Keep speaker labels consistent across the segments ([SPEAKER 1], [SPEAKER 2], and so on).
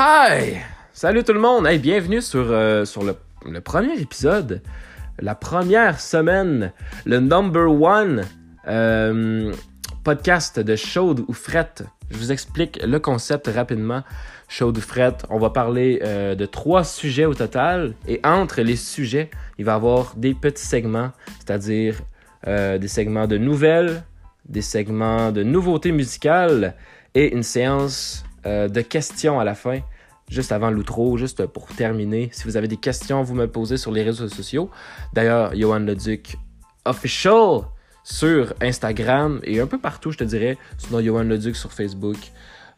[SPEAKER 1] Hi! Salut tout le monde! Hey, bienvenue sur, euh, sur le, premier épisode, la première semaine, le number one euh, podcast de chaude ou frette. Je vous explique le concept rapidement. Chaude ou frette, on va parler euh, de trois sujets au total et entre les sujets, il va y avoir des petits segments, c'est-à-dire des segments de nouvelles, des segments de nouveautés musicales et une séance de questions à la fin, juste avant l'outro, juste pour terminer. Si vous avez des questions, vous me posez sur les réseaux sociaux. D'ailleurs, Johan Leduc official sur Instagram et un peu partout, je te dirais. Sinon, Johan Leduc sur Facebook.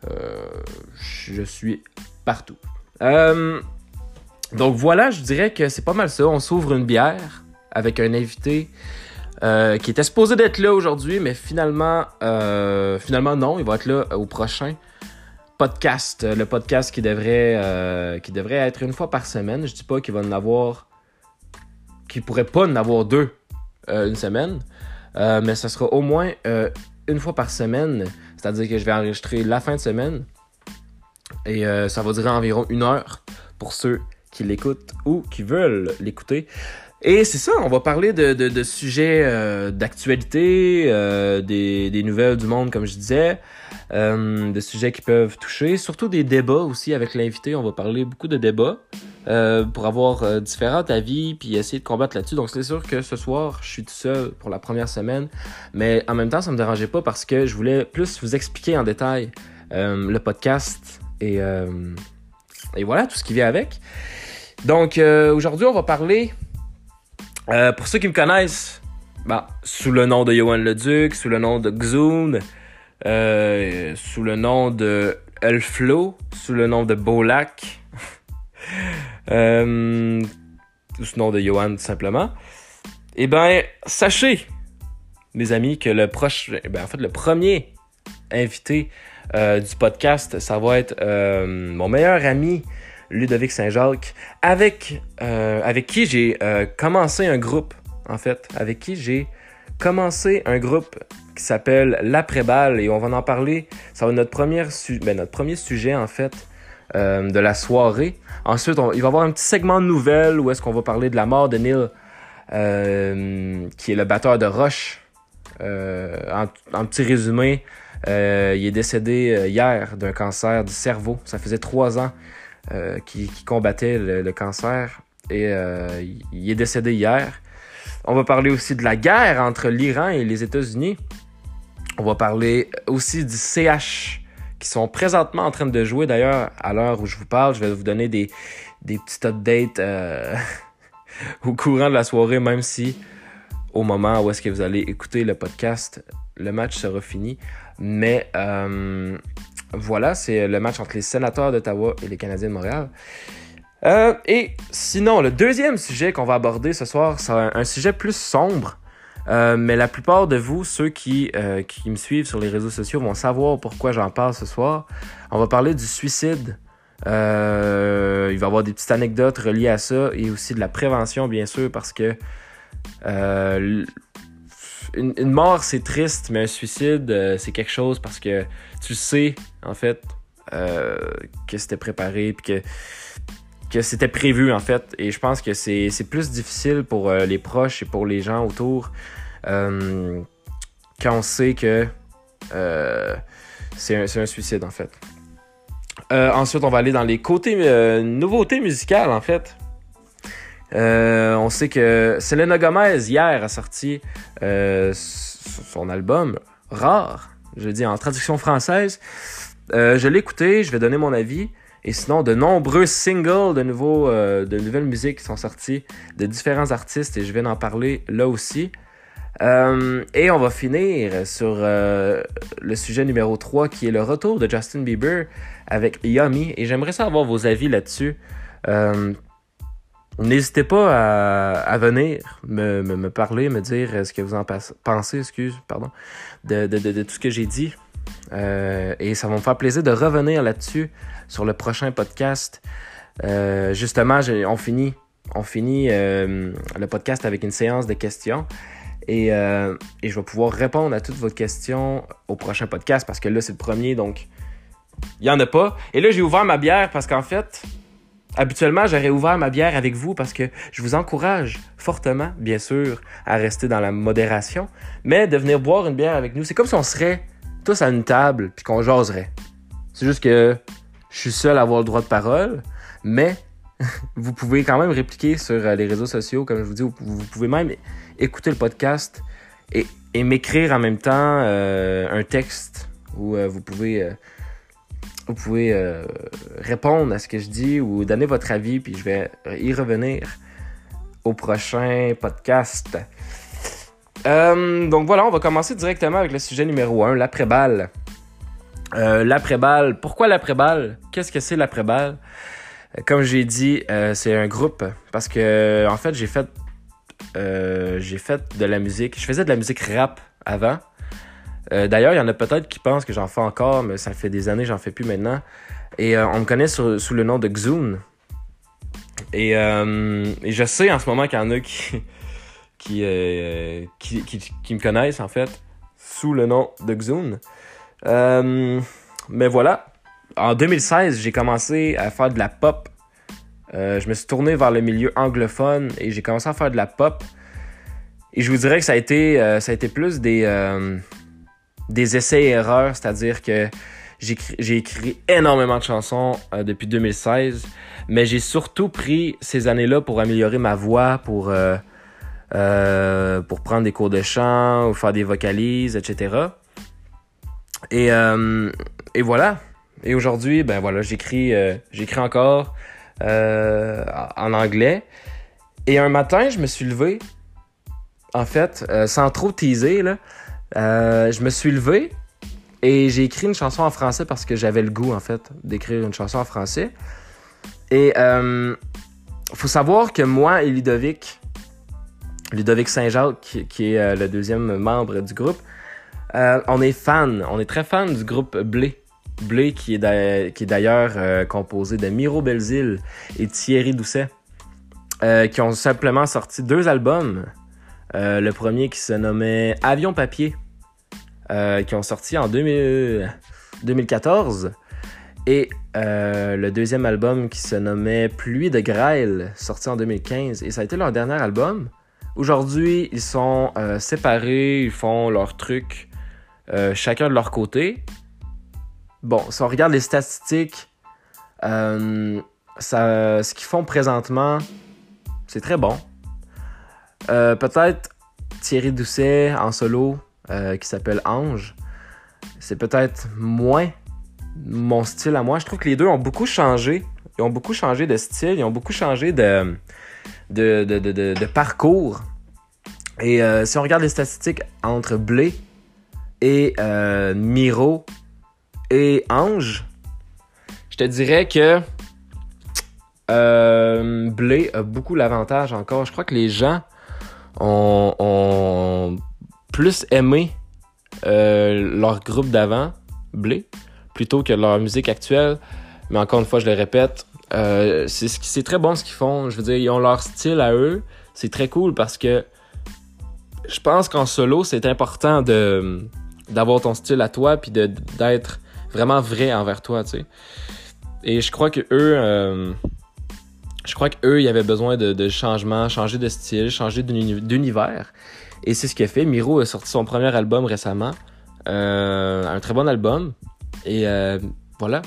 [SPEAKER 1] Euh, je suis partout. Euh, donc voilà, je dirais que c'est pas mal ça. On s'ouvre une bière avec un invité euh, qui était supposé d'être là aujourd'hui, mais finalement, finalement non, il va être là au prochain podcast, le podcast qui devrait, euh, qui devrait être une fois par semaine. Je dis pas qu'il va en avoir, qu'il pourrait pas en avoir deux euh, une semaine, euh, mais ça sera au moins euh, une fois par semaine. C'est-à-dire que je vais enregistrer la fin de semaine et euh, ça va durer environ une heure pour ceux qui l'écoutent ou qui veulent l'écouter. Et c'est ça, on va parler de, de, de sujets euh, d'actualité, euh, des, des nouvelles du monde, comme je disais, euh, de sujets qui peuvent toucher, surtout des débats aussi avec l'invité. On va parler beaucoup de débats euh, pour avoir euh, différents avis puis essayer de combattre là-dessus. Donc c'est sûr que ce soir, je suis tout seul pour la première semaine, mais en même temps, ça me dérangeait pas parce que je voulais plus vous expliquer en détail euh, le podcast et, et voilà tout ce qui vient avec. Donc aujourd'hui, on va parler pour ceux qui me connaissent, bah, sous le nom de Johan Leduc, sous le nom de Xoon, euh, sous le nom de Elflo, sous le nom de Bolak, euh, sous le nom de Johan tout simplement, eh ben, sachez, mes amis, que le proche, eh ben, en fait, le premier invité euh, du podcast, ça va être mon meilleur ami, Ludovic Saint-Jacques, avec, avec qui j'ai commencé un groupe, en fait, avec qui j'ai commencé un groupe qui s'appelle L'après-balle et on va en parler. Ça va être notre, première su- ben, notre premier sujet, en fait, euh, de la soirée. Ensuite, il va y avoir un petit segment de nouvelles où est-ce qu'on va parler de la mort de Neil, euh, qui est le batteur de Rush. Euh, en, petit résumé, il est décédé hier d'un cancer du cerveau. Ça faisait trois ans qu'il combattait le, cancer et il est décédé hier. On va parler aussi de la guerre entre l'Iran et les États-Unis. On va parler aussi du CH qui sont présentement en train de jouer. D'ailleurs, à l'heure où je vous parle, je vais vous donner des, des petits updates euh, au courant de la soirée, même si au moment où est-ce que vous allez écouter le podcast, le match sera fini. Mais euh, voilà, c'est le match entre les sénateurs d'Ottawa et les Canadiens de Montréal. Euh, et sinon, le deuxième sujet qu'on va aborder ce soir, c'est un, un sujet plus sombre. Euh, mais la plupart de vous, ceux qui, euh, qui me suivent sur les réseaux sociaux, vont savoir pourquoi j'en parle ce soir. On va parler du suicide. Euh, il va y avoir des petites anecdotes reliées à ça et aussi de la prévention, bien sûr, parce que une, une mort, c'est triste, mais un suicide, c'est quelque chose parce que tu sais, en fait, que c'était préparé puis que que c'était prévu en fait et je pense que c'est plus difficile pour euh, les proches et pour les gens autour euh, quand on sait que euh, c'est un, un suicide en fait. Ensuite, on va aller dans les côtés nouveautés musicales en fait. On sait que Selena Gomez hier a sorti son album Rare, je dis en traduction française. Je l'ai écouté, je vais donner mon avis. Et sinon, de nombreux singles de, euh, de nouvelles musiques qui sont sortis de différents artistes et je vais en parler là aussi. Euh, et on va finir sur euh, le sujet numéro 3 qui est le retour de Justin Bieber avec Yummy. Et j'aimerais savoir vos avis là-dessus. N'hésitez pas à, venir me, parler, me dire ce que vous en pensez, excuse, pardon, de, tout ce que j'ai dit. Et ça va me faire plaisir de revenir là-dessus sur le prochain podcast. Euh, justement, on finit, euh, le podcast avec une séance de questions. Et, euh, et je vais pouvoir répondre à toutes vos questions au prochain podcast parce que là, c'est le premier. Donc, il y en a pas. Et là, j'ai ouvert ma bière parce qu'en fait, habituellement, j'aurais ouvert ma bière avec vous parce que je vous encourage fortement, bien sûr, à rester dans la modération, mais de venir boire une bière avec nous. C'est comme si on serait tous à une table puis qu'on jaserait. C'est juste que je suis seul à avoir le droit de parole, mais vous pouvez quand même répliquer sur euh, les réseaux sociaux, comme je vous dis, vous pouvez même écouter le podcast et, m'écrire en même temps euh, un texte où euh, vous pouvez, vous pouvez répondre à ce que je dis ou donner votre avis, puis je vais y revenir au prochain podcast. donc voilà, on va commencer directement avec le sujet numéro 1, l'après-balle. L'après-balle, pourquoi l'après-balle? Qu'est-ce que c'est l'après-balle? Comme j'ai dit, euh, c'est un groupe parce que en fait j'ai fait euh, j'ai fait de la musique. Je faisais de la musique rap avant. Euh, d'ailleurs, il y en a peut-être qui pensent que j'en fais encore, mais ça fait des années j'en fais plus maintenant. Et on me connaît sous le nom de Xoon. Et, je sais en ce moment qu'il y en a qui qui, qui, me connaissent en fait sous le nom de Xoon. Mais voilà, en 2016, j'ai commencé à faire de la pop. Euh, je me suis tourné vers le milieu anglophone et j'ai commencé à faire de la pop. Et je vous dirais que ça a été, euh, ça a été plus des, euh, des essais-erreurs, c'est-à-dire que j'ai écrit énormément de chansons depuis 2016, mais j'ai surtout pris ces années-là pour améliorer ma voix, pour, pour prendre des cours de chant ou faire des vocalises, etc. Et, et voilà, et aujourd'hui, ben voilà, j'écris, euh, j'écris encore euh, en anglais. Et un matin, je me suis levé, en fait, euh, sans trop teaser, là, je me suis levé et j'ai écrit une chanson en français parce que j'avais le goût, en fait, d'écrire une chanson en français. Et faut savoir que moi et Ludovic, Ludovic Saint-Jacques, qui, est le deuxième membre du groupe, on est fan, on est très fan du groupe Blé. Blé, qui est d'ailleurs euh, composé de Miro Belzile et Thierry Doucet, euh, qui ont simplement sorti deux albums. Euh, le premier qui se nommait Avion Papier, qui ont sorti en 2014. Et le deuxième album qui se nommait Pluie de Grail, sorti en 2015. Et ça a été leur dernier album. Aujourd'hui, ils sont séparés, ils font leur truc, chacun de leur côté. Bon, si on regarde les statistiques, euh, ce qu'ils font présentement, c'est très bon. Euh, peut-être Thierry Doucet en solo, euh, qui s'appelle Ange, c'est peut-être moins mon style à moi. Je trouve que les deux ont beaucoup changé. Ils ont beaucoup changé de style, ils ont beaucoup changé de parcours. Et si on regarde les statistiques entre Blé et Miro, et Ange, je te dirais que euh, Blé a beaucoup l'avantage encore. Je crois que les gens ont, plus aimé euh, leur groupe d'avant, Blé, plutôt que leur musique actuelle. Mais encore une fois, je le répète, euh, c'est très bon ce qu'ils font. Je veux dire, ils ont leur style à eux. C'est très cool parce que je pense qu'en solo, c'est important de d'avoir ton style à toi puis d'être vraiment vrai envers toi, tu sais. Et je crois que eux, euh, je crois qu'eux, ils avaient besoin de, de changement, changer de style, changer d'univers. Et c'est ce qu'il a fait. Miro a sorti son premier album récemment. Euh, un très bon album. Et euh, voilà.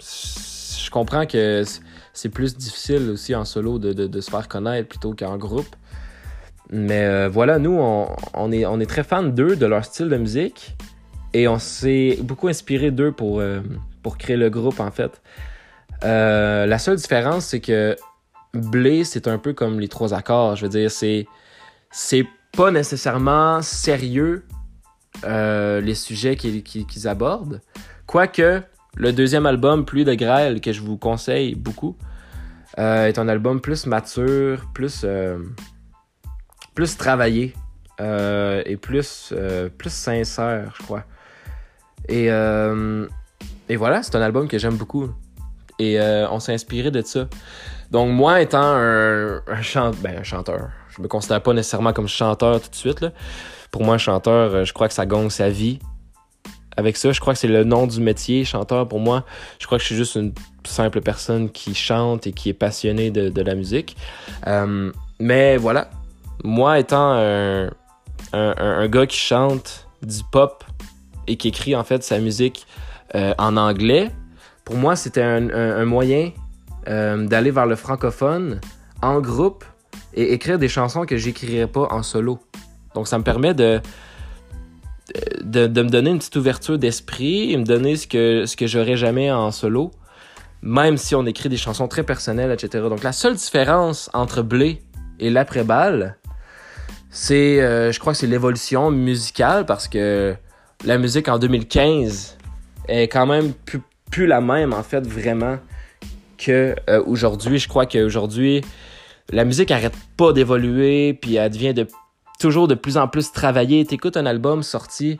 [SPEAKER 1] Je comprends que c'est plus difficile aussi en solo de, de, de se faire connaître plutôt qu'en groupe. Mais voilà, nous, on, on, est, on est très fans d'eux, de leur style de musique. Et on s'est beaucoup inspiré d'eux pour, euh, pour créer le groupe, en fait. Euh, la seule différence, c'est que Blé, c'est un peu comme les trois accords. Je veux dire, c'est, c'est pas nécessairement sérieux euh, les sujets qu'ils, abordent. Quoique, le deuxième album, Pluie de Grêle, que je vous conseille beaucoup, est un album plus mature, plus, plus travaillé et plus, plus sincère, je crois. Et, euh, et voilà, c'est un album que j'aime beaucoup. Et euh, on s'est inspiré de ça. Donc moi, étant ben, un chanteur, je me considère pas nécessairement comme chanteur tout de suite. Là. Pour moi, chanteur, euh, je crois que ça gagne sa vie. avec ça. Je crois que c'est le nom du métier, chanteur pour moi. Je crois que je suis juste une simple personne qui chante et qui est passionnée de, la musique. Euh, mais voilà, moi étant un, gars qui chante du pop et qui écrit en fait sa musique euh, en anglais, pour moi c'était un, moyen euh, d'aller vers le francophone en groupe et écrire des chansons que j'écrirais pas en solo. Donc ça me permet de, de, me donner une petite ouverture d'esprit et me donner ce que, ce que j'aurais jamais en solo, même si on écrit des chansons très personnelles, etc. Donc la seule différence entre Blé et l'après-balle, c'est, euh, je crois que c'est l'évolution musicale parce que la musique en 2015 est quand même plus, la même en fait vraiment que euh, aujourd'hui. Je crois qu'aujourd'hui la musique arrête pas d'évoluer puis elle devient de toujours de plus en plus travaillée. T'écoutes un album sorti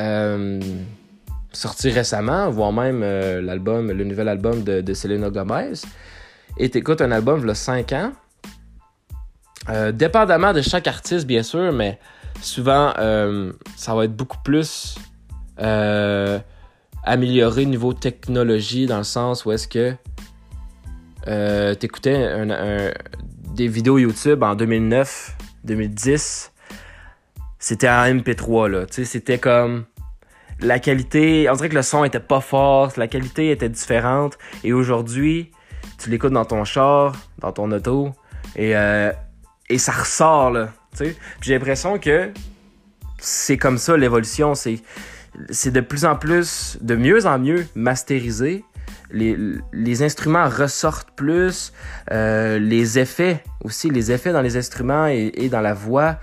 [SPEAKER 1] euh, sorti récemment, voire même l'album, le nouvel album de, de Selena Gomez, et t'écoutes un album il y a 5 ans euh, dépendamment de chaque artiste, bien sûr, mais souvent, euh, ça va être beaucoup plus euh, amélioré niveau technologie, dans le sens où est-ce que euh, t'écoutais des vidéos YouTube en 2009, 2010, c'était en MP3, là. Tu sais, c'était comme la qualité, on dirait que le son était pas fort, la qualité était différente. Et aujourd'hui, tu l'écoutes dans ton char, dans ton auto, et et ça ressort, là. J'ai l'impression que c'est comme ça l'évolution. C'est, de plus en plus, de mieux en mieux masterisé. Les, les instruments ressortent plus. Euh, les effets aussi, les effets dans les instruments et, dans la voix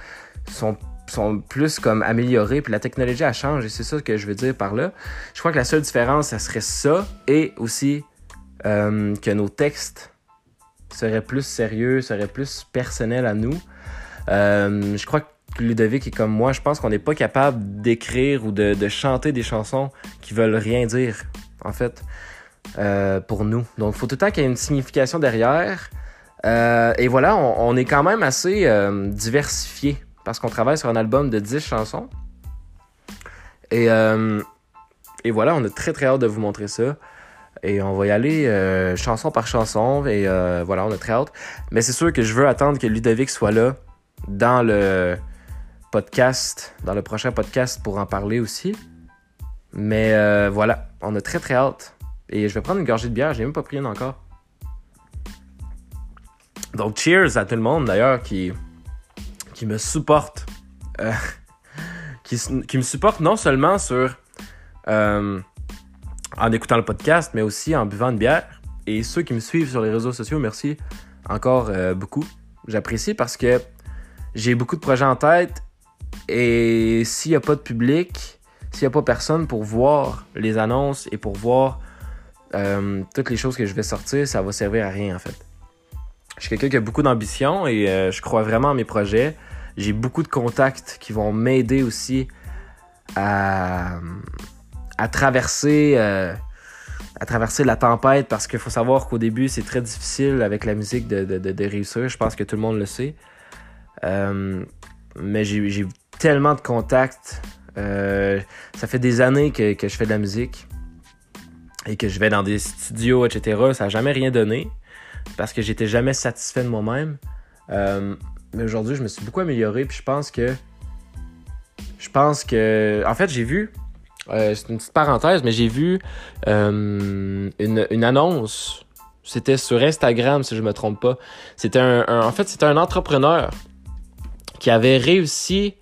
[SPEAKER 1] sont sont plus comme améliorés, puis la technologie a changé, c'est ça que je veux dire par là. Je crois que la seule différence, ça serait ça, et aussi euh, que nos textes serait plus sérieux, serait plus personnel à nous. Euh, je crois que Ludovic est comme moi. Je pense qu'on n'est pas capable d'écrire ou de, chanter des chansons qui veulent rien dire, en fait, euh, pour nous. Donc, il faut tout le temps qu'il y ait une signification derrière. Euh, et voilà, on, est quand même assez diversifié parce qu'on travaille sur un album de 10 chansons. Et, et voilà, on a très très hâte de vous montrer ça. Et on va y aller euh, chanson par chanson. Et euh, voilà, on a très hâte. Mais c'est sûr que je veux attendre que Ludovic soit là dans le podcast, dans le prochain podcast pour en parler aussi. Mais euh, voilà, on a très très hâte. Et je vais prendre une gorgée de bière, j'ai même pas pris une encore. Donc cheers à tout le monde d'ailleurs qui, qui me supporte. qui, qui, me supporte non seulement sur en écoutant le podcast, mais aussi en buvant une bière. Et ceux qui me suivent sur les réseaux sociaux, merci encore euh, beaucoup. J'apprécie parce que j'ai beaucoup de projets en tête et s'il n'y a pas de public, s'il n'y a pas personne pour voir les annonces et pour voir euh, toutes les choses que je vais sortir, ça va servir à rien en fait. Je suis quelqu'un qui a beaucoup d'ambition et euh, je crois vraiment à mes projets. J'ai beaucoup de contacts qui vont m'aider aussi à, à traverser euh, à traverser la tempête parce qu'il faut savoir qu'au début c'est très difficile avec la musique de, de, de, réussir. Je pense que tout le monde le sait. Euh, mais j'ai tellement de contacts. Euh, ça fait des années que, que, je fais de la musique et que je vais dans des studios, etc. Ça n'a jamais rien donné parce que j'étais jamais satisfait de moi-même. mais aujourd'hui, je me suis beaucoup amélioré. Puis je pense que. Je pense que. En fait, j'ai vu euh, c'est une petite parenthèse, mais j'ai vu euh, une, une, annonce. C'était sur Instagram, si je me trompe pas. C'était un, en fait, c'était un entrepreneur qui avait réussi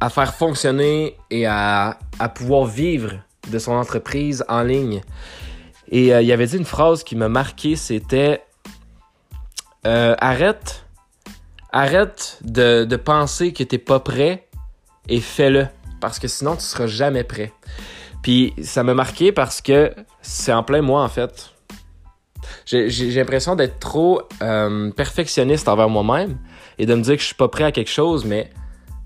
[SPEAKER 1] à faire fonctionner et à, à pouvoir vivre de son entreprise en ligne. Et euh, il avait dit une phrase qui m'a marqué, c'était arrête, arrête de, de penser que t'es pas prêt et fais-le parce que sinon tu seras jamais prêt. Puis ça m'a marqué parce que c'est en plein moi en fait. J'ai l'impression d'être trop euh, perfectionniste envers moi-même et de me dire que je suis pas prêt à quelque chose, mais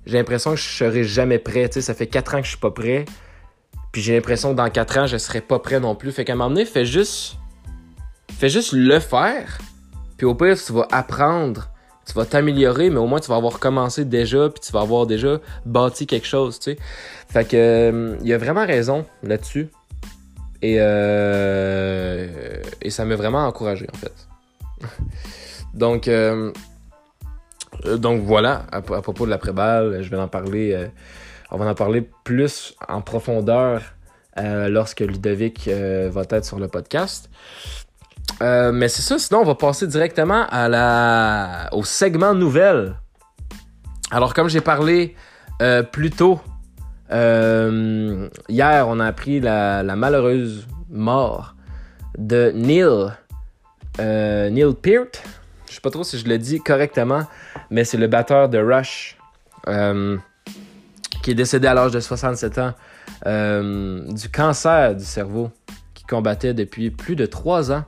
[SPEAKER 1] j'ai l'impression que je serai jamais prêt. Tu sais, ça fait quatre ans que je suis pas prêt. Puis j'ai l'impression que dans quatre ans, je serai pas prêt non plus. Fait qu'à un moment donné, fais juste, fais juste le faire. Puis au pire, tu vas apprendre. Tu vas t'améliorer, mais au moins tu vas avoir commencé déjà, puis tu vas avoir déjà bâti quelque chose, tu sais. Fait que, euh, il a vraiment raison là-dessus. Et, euh, et ça m'a vraiment encouragé, en fait. donc, euh, donc voilà, à, propos de l'après-balle, je vais en parler, on va en parler plus en profondeur lorsque Ludovic va être sur le podcast. Euh, mais c'est ça, sinon on va passer directement à la... au segment nouvelles. Alors comme j'ai parlé euh, plus tôt, euh, hier on a appris la, malheureuse mort de Neil, Neil Peart. Je sais pas trop si je le dis correctement, mais c'est le batteur de Rush qui est décédé à l'âge de 67 ans du cancer du cerveau qui combattait depuis plus de 3 ans.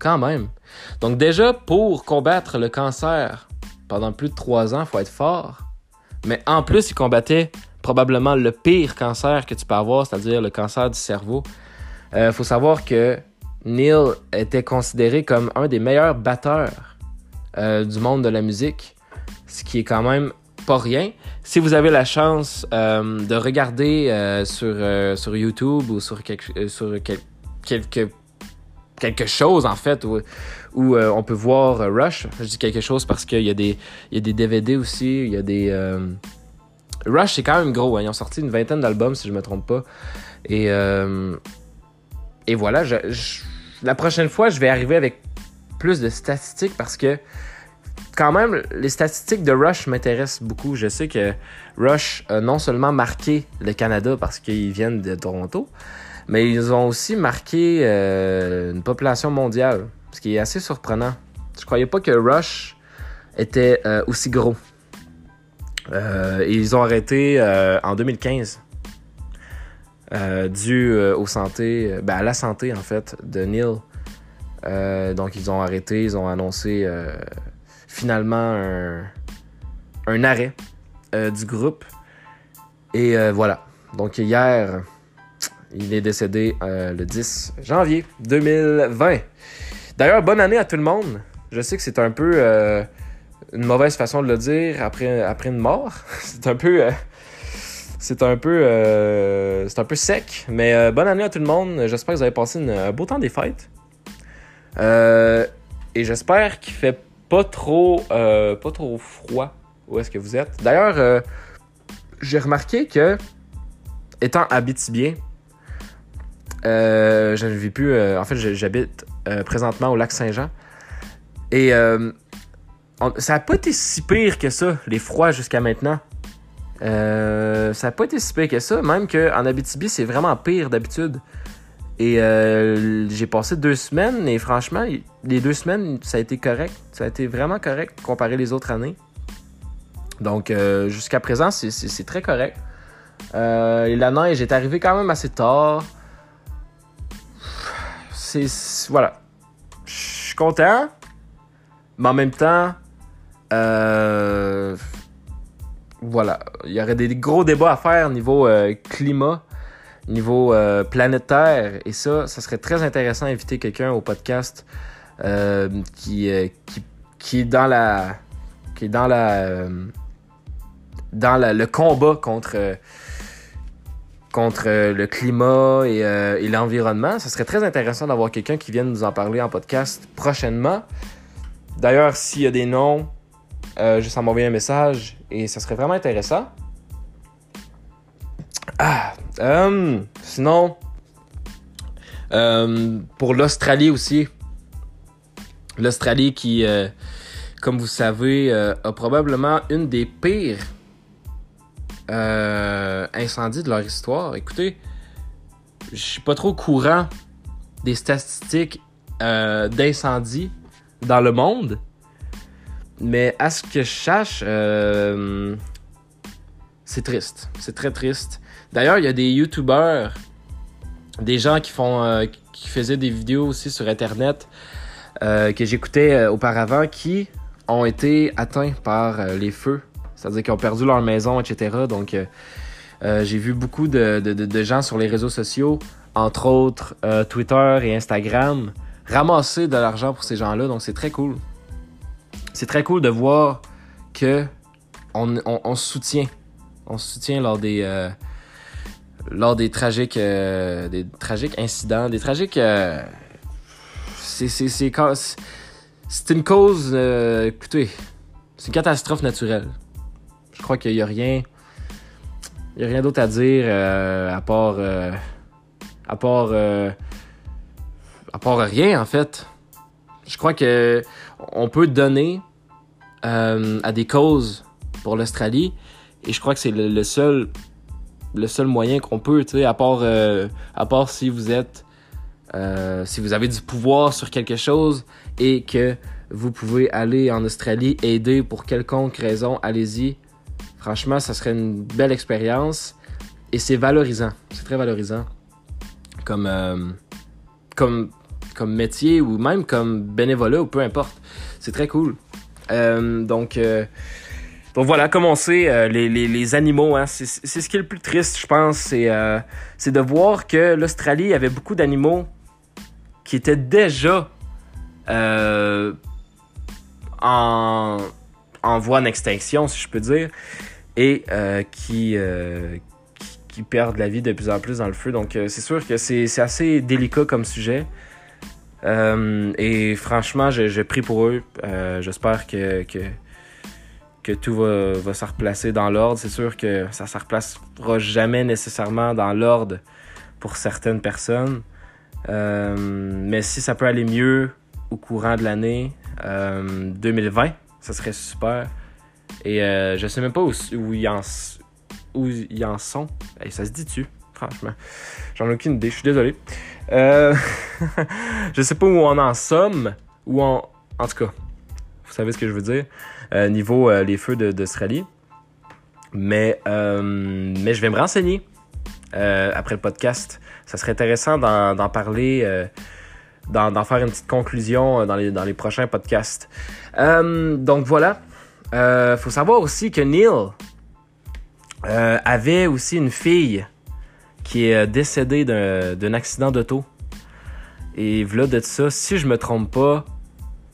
[SPEAKER 1] Quand même. Donc déjà, pour combattre le cancer pendant plus de trois ans, il faut être fort. Mais en plus, il combattait probablement le pire cancer que tu peux avoir, c'est-à-dire le cancer du cerveau. Il euh, faut savoir que Neil était considéré comme un des meilleurs batteurs euh, du monde de la musique, ce qui est quand même pas rien. Si vous avez la chance euh, de regarder sur, sur YouTube ou sur, quelque, sur quelques quelque chose, en fait, où, euh, on peut voir euh, Rush. Je dis quelque chose parce qu'il y, a des, y a des DVD aussi, il y a des... Euh, Rush, c'est quand même gros. Hein. Ils ont sorti une vingtaine d'albums, si je me trompe pas. Et, et voilà, la prochaine fois, je vais arriver avec plus de statistiques parce que quand même, les statistiques de Rush m'intéressent beaucoup. Je sais que Rush a non seulement marqué le Canada parce qu'ils viennent de Toronto, mais ils ont aussi marqué euh, une population mondiale, ce qui est assez surprenant. Je croyais pas que Rush était euh, aussi gros. Euh, ils ont arrêté en 2015 dû santé, ben, à la santé en fait de Neil. donc ils ont arrêté, ils ont annoncé finalement un arrêt du groupe. Et voilà. Donc hier, il est décédé euh, le 10 janvier 2020. D'ailleurs, bonne année à tout le monde. Je sais que c'est un peu euh, une mauvaise façon de le dire après, une mort. c'est un peu. Euh, c'est un peu. c'est un peu sec. Mais bonne année à tout le monde. J'espère que vous avez passé un beau temps des fêtes. et j'espère qu'il fait pas trop. pas trop froid où est-ce que vous êtes. D'ailleurs, j'ai remarqué que étant habitibien, euh, je ne vis plus. Euh, en fait, j'habite euh, présentement au lac Saint-Jean. Et ça n'a pas été si pire que ça, les froids jusqu'à maintenant. ça n'a pas été si pire que ça, même qu'en Abitibi, c'est vraiment pire d'habitude. Et j'ai passé deux semaines, et franchement, les deux semaines, ça a été correct. Ça a été vraiment correct comparé les autres années. Donc, jusqu'à présent, c'est très correct. la neige est arrivée quand même assez tard Voilà. Je suis content, mais en même temps. Euh, voilà. Il y aurait des gros débats à faire niveau euh, climat, niveau euh, planétaire. Et ça, ça serait très intéressant d'inviter quelqu'un au podcast qui, qui, qui, est dans la. qui est dans la. dans le combat contre contre euh, le climat euh, et, l'environnement. Ce serait très intéressant d'avoir quelqu'un qui vienne nous en parler en podcast prochainement. D'ailleurs, s'il y a des noms, euh, juste à m'envoyer un message et ça serait vraiment intéressant. Ah, sinon, pour l'Australie aussi. L'Australie qui, comme vous savez, a probablement une des pires euh, incendie de leur histoire. Écoutez, je suis pas trop courant des statistiques euh, d'incendie dans le monde. Mais à ce que je cherche, euh, c'est triste. C'est très triste. D'ailleurs, il y a des YouTubers, des gens qui font, qui faisaient des vidéos aussi sur Internet que j'écoutais auparavant, qui ont été atteints par les feux c'est-à-dire qu'ils ont perdu leur maison, etc. Donc, euh, euh, j'ai vu beaucoup de, gens sur les réseaux sociaux, entre autres euh, Twitter et Instagram, ramasser de l'argent pour ces gens-là. Donc, c'est très cool. c'est très cool de voir que on, on, se soutient. On soutient lors des, lors des tragiques, des tragiques incidents, des tragiques. C'est, c'est une cause. écoutez, c'est une catastrophe naturelle. Je crois qu'il n'y a rien. Il y a rien d'autre à dire à part. à part. à part rien, en fait. Je crois que on peut donner à des causes pour l'Australie. Et je crois que c'est le, seul le seul moyen qu'on peut, tu sais, à part euh, à part si vous êtes euh, si vous avez du pouvoir sur quelque chose et que vous pouvez aller en Australie aider pour quelconque raison, allez-y. Franchement, ça serait une belle expérience et c'est valorisant. C'est très valorisant comme euh, comme comme métier ou même comme bénévolat ou peu importe. C'est très cool. donc donc voilà, commencer euh, les, les, les, animaux, hein, c'est ce qui est le plus triste, je pense, c'est euh, de voir que l'Australie avait beaucoup d'animaux qui étaient déjà euh, en, en voie d'extinction, si je peux dire, et euh, qui, qui, qui, perdent la vie de plus en plus dans le feu. Donc c'est sûr que c'est assez délicat comme sujet. et franchement, j'ai pris pour eux. J'espère que, que que tout va, va se replacer dans l'ordre. C'est sûr que ça ne se replacera jamais nécessairement dans l'ordre pour certaines personnes. Euh, mais si ça peut aller mieux au courant de l'année 2020, euh, ça serait super. Et euh, je sais même pas où, ils, en, où ils en sont. ça se dit-tu, franchement? J'en ai aucune idée, je suis désolé. Euh, je sais pas où on en somme. Ou en, en tout cas, vous savez ce que je veux dire. Euh, niveau euh, les feux d'Australie. Mais, euh, mais je vais me renseigner après le podcast. Ça serait intéressant d'en parler, d'en faire une petite conclusion dans les, dans les prochains podcasts. donc voilà. Il faut savoir aussi que Neil avait aussi une fille qui est décédée d'un accident d'auto. Et voilà de ça, si je me trompe pas,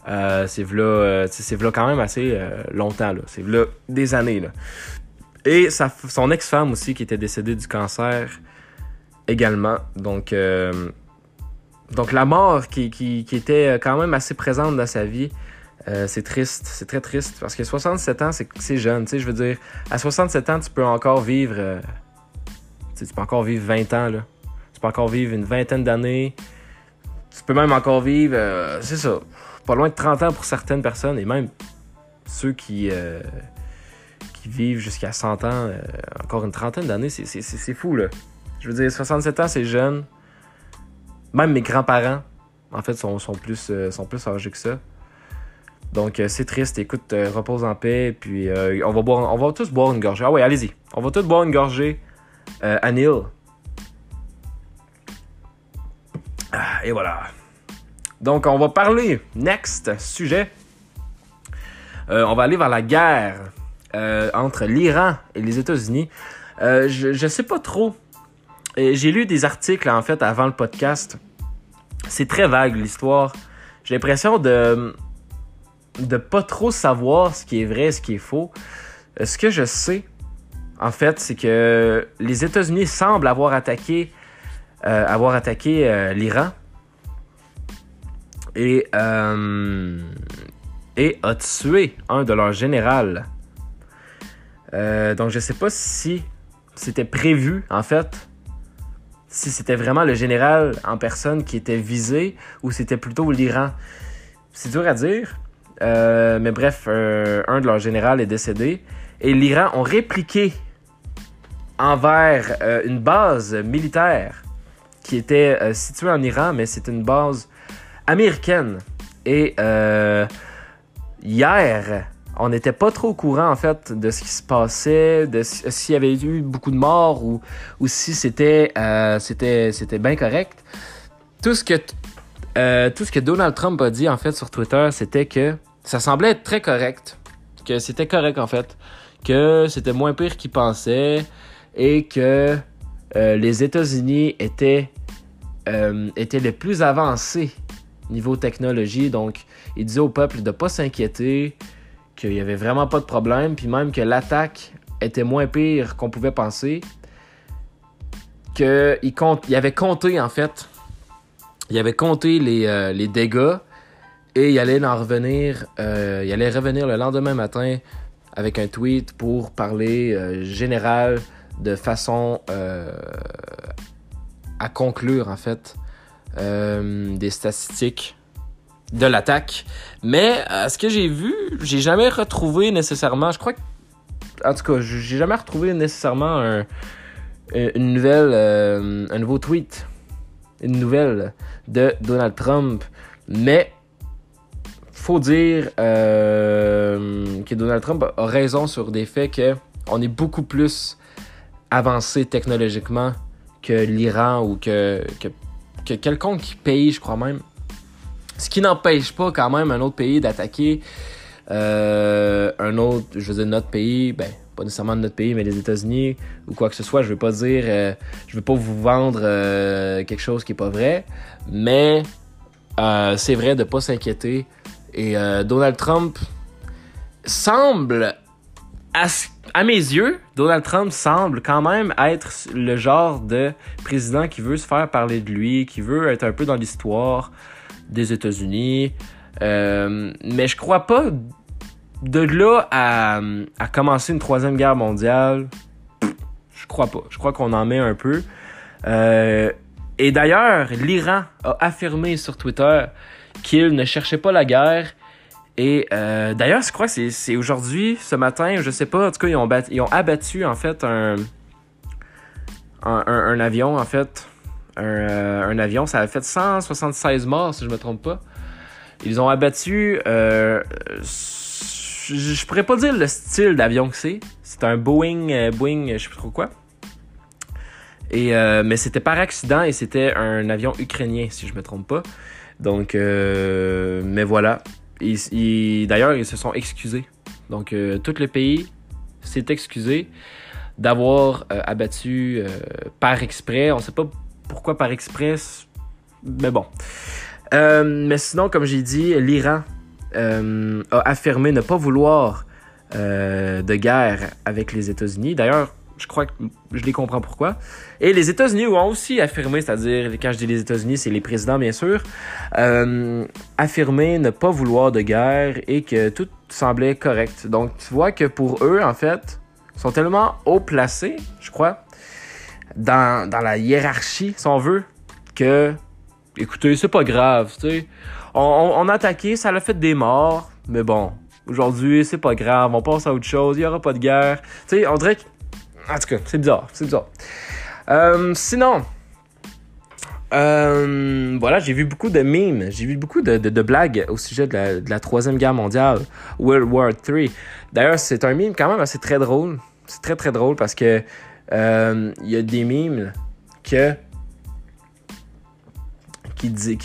[SPEAKER 1] euh, c'est euh, quand même assez euh, longtemps. C'est v'là des années, là. Et sa, son ex-femme aussi qui était décédée du cancer également. Donc, euh, donc la mort qui, qui, était quand même assez présente dans sa vie, c'est triste, c'est très triste. Parce que 67 ans, c'est, jeune, tu sais, je veux dire, à 67 ans, tu peux encore vivre, tu peux encore vivre 20 ans, là. Tu peux encore vivre une vingtaine d'années. Tu peux même encore vivre, c'est ça, pas loin de 30 ans pour certaines personnes et même ceux qui, euh, vivent jusqu'à 100 ans, euh, encore une trentaine d'années, c'est fou. Je veux dire, 67 ans, c'est jeune. Même mes grands-parents, en fait, sont, sont, plus, euh, sont plus âgés que ça. Donc, c'est triste. Écoute, repose en paix. Puis, on, va boire, on va tous boire une gorgée. Ah ouais, allez-y. On va tous boire une gorgée à. Ah, et voilà. Donc, on va parler, next sujet. Euh, on va aller vers la guerre euh, entre l'Iran et les États-Unis. Euh, je, ne sais pas trop. J'ai lu des articles, en fait, avant le podcast. C'est très vague, l'histoire. J'ai l'impression de de pas trop savoir ce qui est vrai, ce qui est faux. Ce que je sais, en fait, c'est que les États-Unis semblent avoir attaqué, avoir attaqué l'Iran et, euh, et a tué un de leurs généraux. Euh, donc je sais pas si c'était prévu en fait, si c'était vraiment le général en personne qui était visé ou c'était plutôt l'Iran. C'est dur à dire, euh, mais bref, un de leurs généraux est décédé et l'Iran ont répliqué envers une base militaire qui était située en Iran, mais c'est une base américaine. Et euh, hier, on n'était pas trop au courant en fait de ce qui se passait, de s'il y avait eu beaucoup de morts ou, ou si c'était euh, bien correct. Tout ce que euh, tout ce que Donald Trump a dit en fait sur Twitter, c'était que ça semblait être très correct, que c'était correct en fait, que c'était moins pire qu'il pensait et que les États-Unis étaient étaient les plus avancés niveau technologie. Donc, il disait au peuple de ne pas s'inquiéter, qu'il n'y avait vraiment pas de problème, puis même que l'attaque était moins pire qu'on pouvait penser. Qu'il il avait compté, en fait, il avait compté les, euh, les dégâts et il allait en revenir, euh, il allait revenir le lendemain matin avec un tweet pour parler euh, général de façon à conclure en fait des statistiques de l'attaque. Mais à ce que j'ai vu, j'ai jamais retrouvé nécessairement, je crois que en tout cas, j'ai jamais retrouvé nécessairement un, une nouvelle, un nouveau tweet, une nouvelle de Donald Trump. Mais faut dire euh, que Donald Trump a raison sur des faits que on est beaucoup plus avancé technologiquement que l'Iran ou que, que, que, quelconque pays, je crois même. Ce qui n'empêche pas quand même un autre pays d'attaquer euh, un autre, je veux dire notre pays, ben pas nécessairement notre pays, mais les États-Unis ou quoi que ce soit. Je veux pas dire, euh, je veux pas vous vendre quelque chose qui est pas vrai, mais euh, c'est vrai de pas s'inquiéter. Et euh, Donald Trump semble, à, mes yeux, Donald Trump semble quand même être le genre de président qui veut se faire parler de lui, qui veut être un peu dans l'histoire des États-Unis. Euh, mais je crois pas de là à, commencer une troisième guerre mondiale. Je crois pas. Je crois qu'on en met un peu. Euh, et d'ailleurs, l'Iran a affirmé sur Twitter qu'il ne cherchait pas la guerre. Et euh, d'ailleurs, je crois que c'est aujourd'hui, ce matin, je sais pas, en tout cas, ils ont, abattu en fait un, un, avion, en fait. Un, euh, avion, ça a fait 176 morts, si je me trompe pas. Ils ont abattu. Euh, je, je pourrais pas dire le style d'avion que c'est. C'est un Boeing, euh, Boeing, je sais plus trop quoi. Et, euh, mais c'était par accident et c'était un avion ukrainien, si je me trompe pas. Donc, euh, mais voilà. D'ailleurs, ils se sont excusés. Donc, euh, tout le pays s'est excusé d'avoir abattu par exprès. On sait pas pourquoi par express, mais bon. mais sinon, comme j'ai dit, l'Iran a affirmé ne pas vouloir de guerre avec les États-Unis. D'ailleurs, je crois que je les comprends pourquoi. Et les États-Unis ont aussi affirmé, c'est-à-dire, quand je dis les États-Unis, c'est les présidents, bien sûr, euh, affirmé ne pas vouloir de guerre et que tout semblait correct. Donc, tu vois que pour eux, en fait, ils sont tellement haut placés, je crois, dans, dans la hiérarchie, si on veut, que, écoutez, c'est pas grave, tu sais. On, a attaqué, ça a fait des morts, mais bon, aujourd'hui, c'est pas grave, on passe à autre chose, il y aura pas de guerre. Tu sais, on dirait que en tout cas, c'est bizarre, c'est bizarre. Euh, sinon, euh, voilà, j'ai vu beaucoup de memes, j'ai vu beaucoup de, blagues au sujet de la, Troisième Guerre mondiale, World War III. D'ailleurs, c'est un meme quand même assez très drôle. C'est très très drôle parce que euh, il y a des memes qui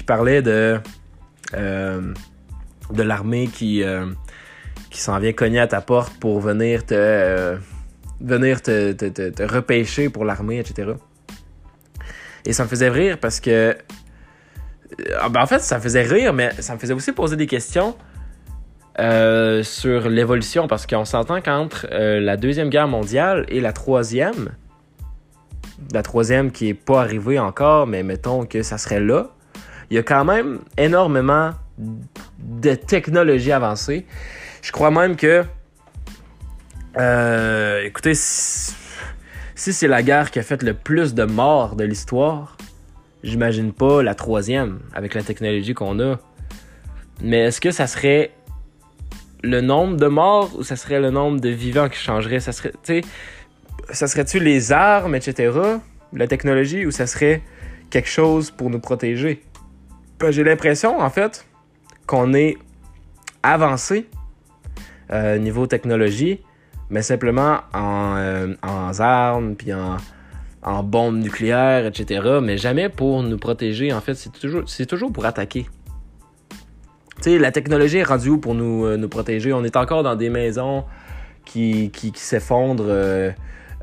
[SPEAKER 1] parlaient de de l'armée qui qui s'en vient cogner à ta porte pour venir te venir te, te, te, repêcher pour l'armée, etc. Et ça me faisait rire parce que. Euh, ben en fait, ça me faisait rire, mais ça me faisait aussi poser des questions euh, sur l'évolution parce qu'on s'entend qu'entre euh, la Deuxième Guerre mondiale et la Troisième, la Troisième qui n'est pas arrivée encore, mais mettons que ça serait là, il y a quand même énormément de technologies avancées. Je crois même que euh, écoutez, si, c'est la guerre qui a fait le plus de morts de l'histoire, j'imagine pas la troisième avec la technologie qu'on a. Mais est-ce que ça serait le nombre de morts ou ça serait le nombre de vivants qui changerait Ça serait, tu ça serait-tu les armes, etc., la technologie, ou ça serait quelque chose pour nous protéger? Ben, J'ai l'impression, en fait, qu'on est avancé euh, niveau technologie, mais simplement en, euh, en armes, puis en, en bombes nucléaires, etc. Mais jamais pour nous protéger. En fait, c'est toujours, c'est toujours pour attaquer. Tu sais, la technologie est rendue où pour nous, euh, nous protéger? On est encore dans des maisons qui, qui, s'effondrent euh,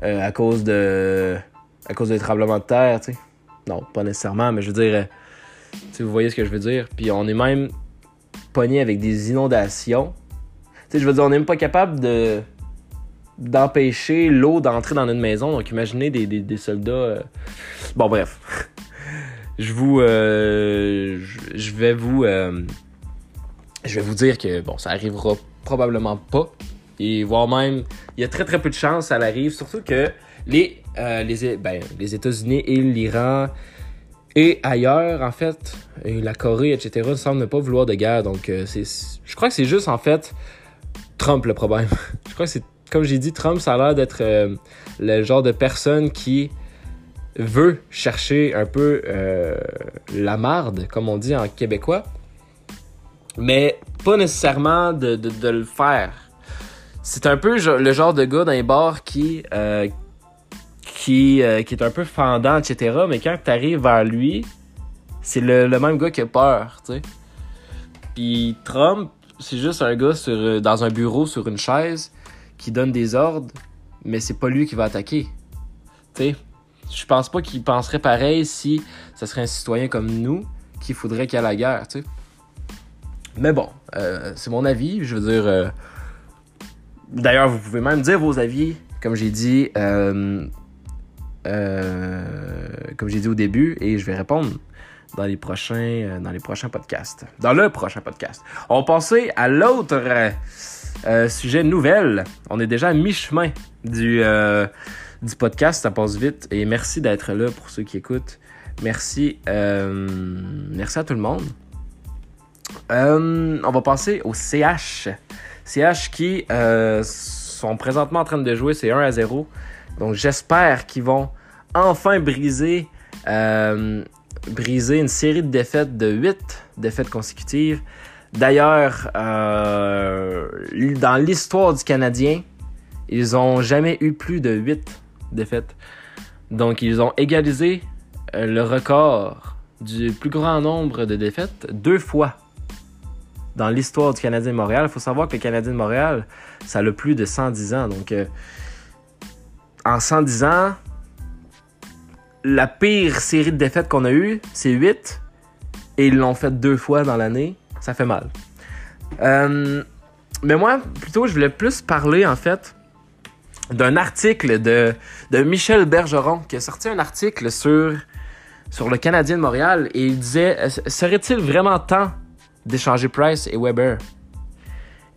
[SPEAKER 1] à cause de à cause des tremblements de terre, tu sais. Non, pas nécessairement, mais je veux dire, sais, vous voyez ce que je veux dire? Puis on est même pogné avec des inondations. Tu sais, je veux dire, on n'est même pas capable de d'empêcher l'eau d'entrer dans notre maison. Donc imaginez des, des, des soldats. euh, Bon bref. je vous. euh, je- vais vous. euh, je vais vous dire que bon, ça arrivera probablement pas. Et voire même, il y a très très peu de chances que ça arrive. Surtout que les, les, ben, les États-Unis et l'Iran et ailleurs, en fait, la Corée, etc., ne semblent ne pas vouloir de guerre. Donc, c'est, je crois que c'est juste, en fait, Trump le problème. je crois que c'est, comme j'ai dit, Trump, ça a l'air d'être euh, le genre de personne qui veut chercher un peu euh, la marde, comme on dit en québécois, mais pas nécessairement de, le faire. C'est un peu le genre de gars dans les bars qui, est un peu fendant, etc. Mais quand tu arrives vers lui, c'est le, même gars qui a peur. Puis Trump, c'est juste un gars euh, dans un bureau sur une chaise qui donne des ordres, mais c'est pas lui qui va attaquer. Tu sais, je pense pas qu'il penserait pareil si ce serait un citoyen comme nous qu'il faudrait qu'il y ait la guerre, tu sais. Mais bon, euh, c'est mon avis, je veux dire. euh, D'ailleurs, vous pouvez même dire vos avis, comme j'ai dit, euh, comme j'ai dit au début, et je vais répondre dans les prochains, dans les prochains podcasts. Dans le prochain podcast. On va passer à l'autre euh, sujet nouvelle. On est déjà à mi-chemin du, euh, du podcast, ça passe vite. Et merci d'être là pour ceux qui écoutent. Merci, euh, merci à tout le monde. On va passer au CH. CH qui sont présentement en train de jouer, c'est 1 à 0. Donc j'espère qu'ils vont enfin briser, briser une série de défaites de 8 défaites consécutives. D'ailleurs, euh, dans l'histoire du Canadien, ils ont jamais eu plus de 8 défaites. Donc ils ont égalisé euh, le record du plus grand nombre de défaites deux fois dans l'histoire du Canadien de Montréal. Il faut savoir que le Canadien de Montréal, ça a plus de 110 ans. Donc, euh, en 110 ans, la pire série de défaites qu'on a eue, c'est 8. Et ils l'ont fait deux fois dans l'année. Ça fait mal. Euh, mais moi, plutôt, je voulais plus parler, en fait, d'un article de, de Michel Bergeron, qui a sorti un article sur, sur le Canadien de Montréal. Et il disait, euh, serait-il vraiment temps d'échanger Price et Weber?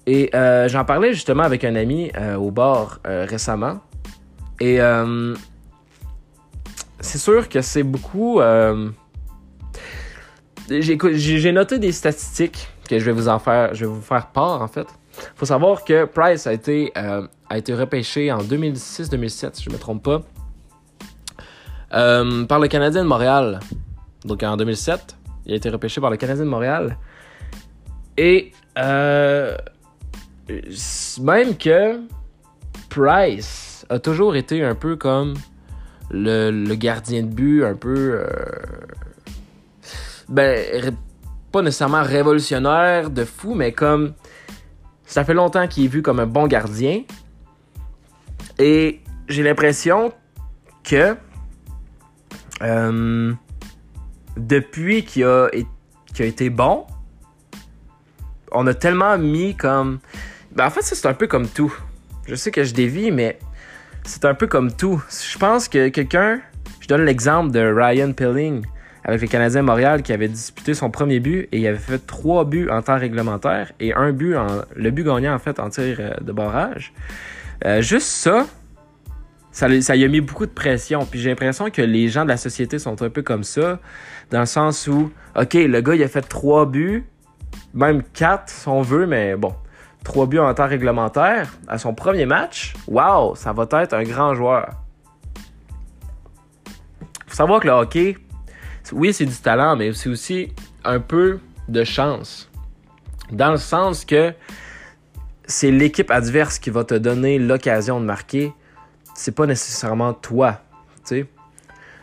[SPEAKER 1] Et euh, j'en parlais justement avec un ami au euh, récemment. Et c'est sûr que c'est beaucoup. Euh, j'ai noté des statistiques que je vais vous en faire, je vais vous faire part en fait. Faut savoir que Price a été euh, a été repêché en 2006-2007, si je me trompe pas, euh, par le Canadien de Montréal. Donc en 2007, il a été repêché par le Canadien de Montréal. Et euh, même que Price a toujours été un peu comme le, le gardien de but, un peu. Ben, pas nécessairement révolutionnaire de fou, mais comme. Ça fait longtemps qu'il est vu comme un bon gardien. Et j'ai l'impression que. euh, depuis qu'il a, été bon, on a tellement mis comme. Ben en fait, c'est un peu comme tout. Je sais que je dévie, mais c'est un peu comme tout. Je pense que quelqu'un. Je donne l'exemple de Ryan Pilling avec le Canadien Montréal qui avait disputé son premier but et il avait fait trois buts en temps réglementaire et un but. Le but gagnant en fait en tir euh, de barrage. Euh, juste ça. Ça, ça y a mis beaucoup de pression. Puis j'ai l'impression que les gens de la société sont un peu comme ça. Dans le sens où, OK, le gars, il a fait trois buts même 4 si on veut, mais bon, 3 buts en temps réglementaire à son premier match. Wow, ça va être un grand joueur. Faut savoir que le hockey, oui, c'est du talent, mais c'est aussi un peu de chance. Dans le sens que c'est l'équipe adverse qui va te donner l'occasion de marquer. C'est pas nécessairement toi, tu sais.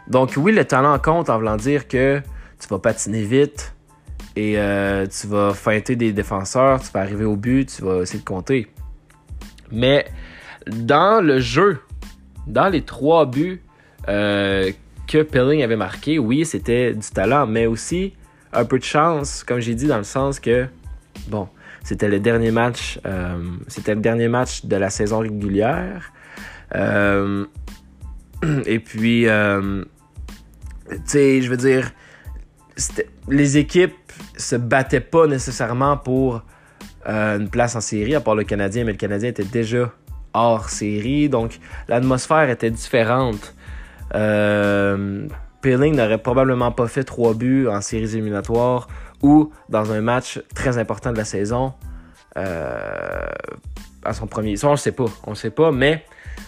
[SPEAKER 1] Donc oui, le talent compte en voulant dire que tu vas patiner vite, et euh, tu vas feinter des défenseurs, tu vas arriver au but, tu vas essayer de compter. Mais dans le jeu, dans les trois buts euh, que Pelling avait marqués, oui, c'était du talent, mais aussi un peu de chance, comme j'ai dit, dans le sens que, bon, c'était le dernier match, euh, c'était le dernier match de la saison régulière. Euh, et puis, euh, tu sais, je veux dire, les équipes se battaient pas nécessairement pour une place en série, à part le Canadien, mais le Canadien était déjà hors série, donc l'atmosphère était différente. Euh, Pilling n'aurait probablement pas fait trois buts en séries éliminatoires ou dans un match très important de la saison euh, à son premier. Ça, on le sait pas. On le sait pas, mais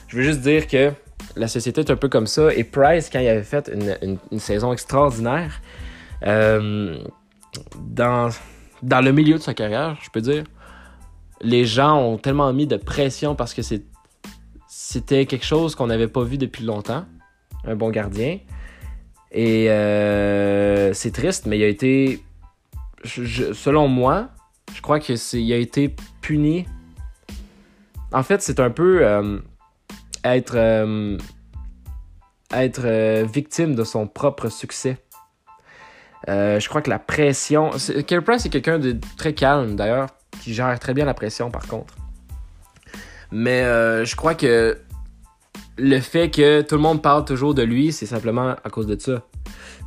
[SPEAKER 1] je veux juste dire que la société est un peu comme ça. Et Price, quand il avait fait une, saison extraordinaire, euh, dans le milieu de sa carrière, je peux dire, les gens ont tellement mis de pression parce que c'était quelque chose qu'on n'avait pas vu depuis longtemps. Un bon gardien. Et euh, c'est triste, mais il a été, selon moi, je crois qu'il a été puni. En fait, c'est un peu euh, être, euh, être victime de son propre succès. je crois que la pression. Kerry Price est quelqu'un de très calme d'ailleurs, qui gère très bien la pression par contre. Mais je crois que le fait que tout le monde parle toujours de lui, c'est simplement à cause de ça.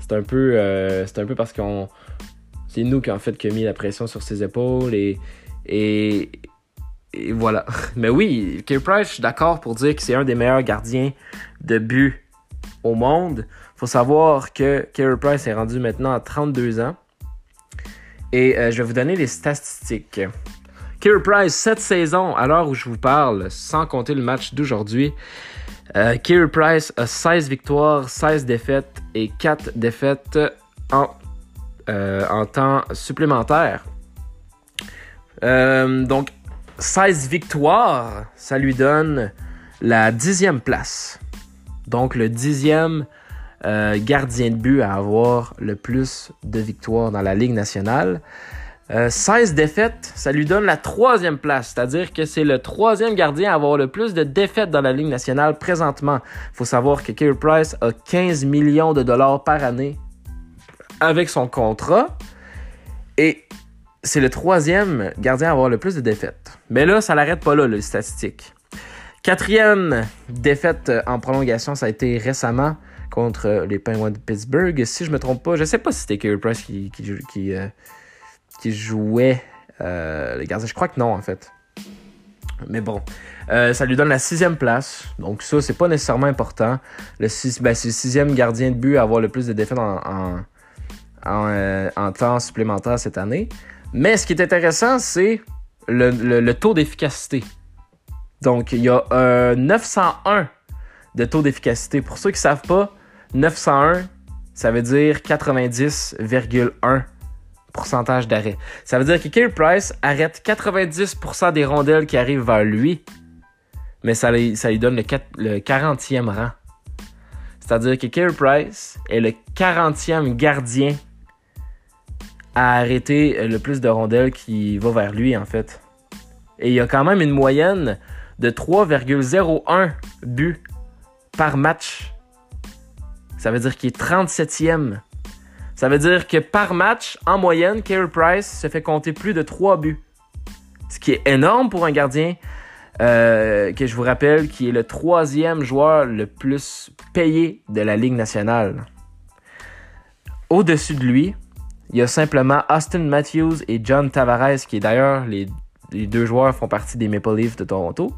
[SPEAKER 1] C'est un peu, euh, c'est un peu parce qu'on, c'est nous qui en fait qui a mis la pression sur ses épaules et, et, voilà. Mais oui, Kerry Price, je suis d'accord pour dire que c'est un des meilleurs gardiens de but au monde. Faut savoir que Kerry Price est rendu maintenant à 32 ans. Et euh, je vais vous donner les statistiques. Kerry Price, cette saison, à l'heure où je vous parle, sans compter le match d'aujourd'hui, euh, Price a 16 victoires, 16 défaites et 4 défaites en, euh, en temps supplémentaire. Euh, donc, 16 victoires, ça lui donne la dixième place. Donc, le dixième euh, gardien de but à avoir le plus de victoires dans la Ligue nationale. 16 euh, défaites, ça lui donne la troisième place, c'est-à-dire que c'est le troisième gardien à avoir le plus de défaites dans la Ligue nationale présentement. Faut savoir que Kerry Price a 15 millions de dollars par année avec son contrat et c'est le troisième gardien à avoir le plus de défaites. Mais là, ça n'arrête pas là, les statistiques. Quatrième défaite en prolongation, ça a été récemment contre les Penguins de Pittsburgh. Si je me trompe pas, je sais pas si c'était Kerry Price qui, qui, euh, qui jouait euh, les gardiens. Je crois que non, en fait. Mais bon, euh, ça lui donne la sixième place. Donc ça, c'est pas nécessairement important. Le ben, c'est le sixième gardien de but à avoir le plus de défaites en, euh, temps supplémentaire cette année. Mais ce qui est intéressant, c'est le, taux d'efficacité. Donc, il y a un 901 de taux d'efficacité. Pour ceux qui ne savent pas, 901, ça veut dire 90,1 pourcentage d'arrêt. Ça veut dire que Kerry Price arrête 90% des rondelles qui arrivent vers lui, mais ça, lui, donne le, 40e rang. C'est-à-dire que Kerry Price est le 40e gardien à arrêter le plus de rondelles qui va vers lui, en fait. Et il a quand même une moyenne de 3,01 buts par match. Ça veut dire qu'il est 37e ça veut dire que par match, en moyenne, Carey Price se fait compter plus de 3 buts. Ce qui est énorme pour un gardien, euh, que je vous rappelle, qui est le troisième joueur le plus payé de la Ligue nationale. Au-dessus de lui, il y a simplement Austin Matthews et John Tavares, qui d'ailleurs, les, deux joueurs font partie des Maple Leafs de Toronto,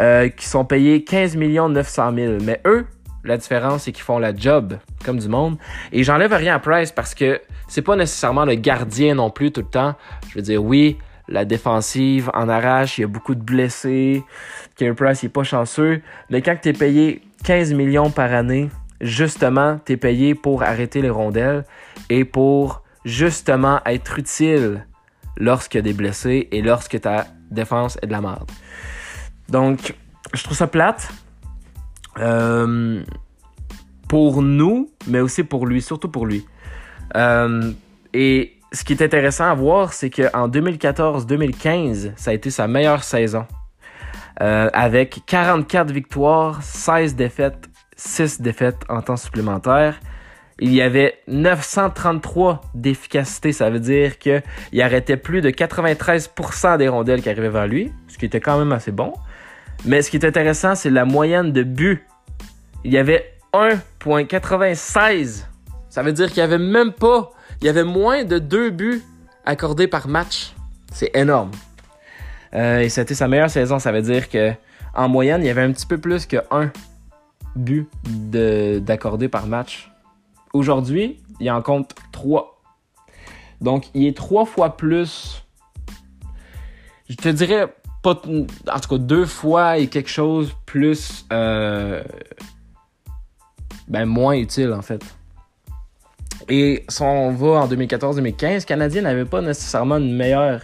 [SPEAKER 1] euh, qui sont payés 15 900 000. Mais eux, la différence, c'est qu'ils font la job comme du monde. Et j'enlève rien à Price parce que c'est pas nécessairement le gardien non plus tout le temps. Je veux dire, oui, la défensive en arrache, il y a beaucoup de blessés. Kerry Price, il est pas chanceux. Mais quand tu es payé 15 millions par année, justement, tu es payé pour arrêter les rondelles et pour justement être utile lorsqu'il y a des blessés et lorsque ta défense est de la merde. Donc, je trouve ça plate. Euh, pour nous, mais aussi pour lui, surtout pour lui. Euh, et ce qui est intéressant à voir, c'est qu'en 2014-2015, ça a été sa meilleure saison. Euh, avec 44 victoires, 16 défaites, 6 défaites en temps supplémentaire. il y avait 933 d'efficacité. Ça veut dire qu'il arrêtait plus de 93% des rondelles qui arrivaient vers lui, ce qui était quand même assez bon. Mais ce qui est intéressant, c'est la moyenne de buts. Il y avait 1.96. Ça veut dire qu'il y avait même pas, il y avait moins de deux buts accordés par match. C'est énorme. Euh, et c'était sa meilleure saison. Ça veut dire que en moyenne, il y avait un petit peu plus que un but d'accordé par match. Aujourd'hui, il en compte trois. Donc, il est trois fois plus. Je te dirais pas, en tout cas deux fois et quelque chose plus, euh, ben moins utile en fait. Et si on va en 2014-2015, Canadien n'avait pas nécessairement une meilleure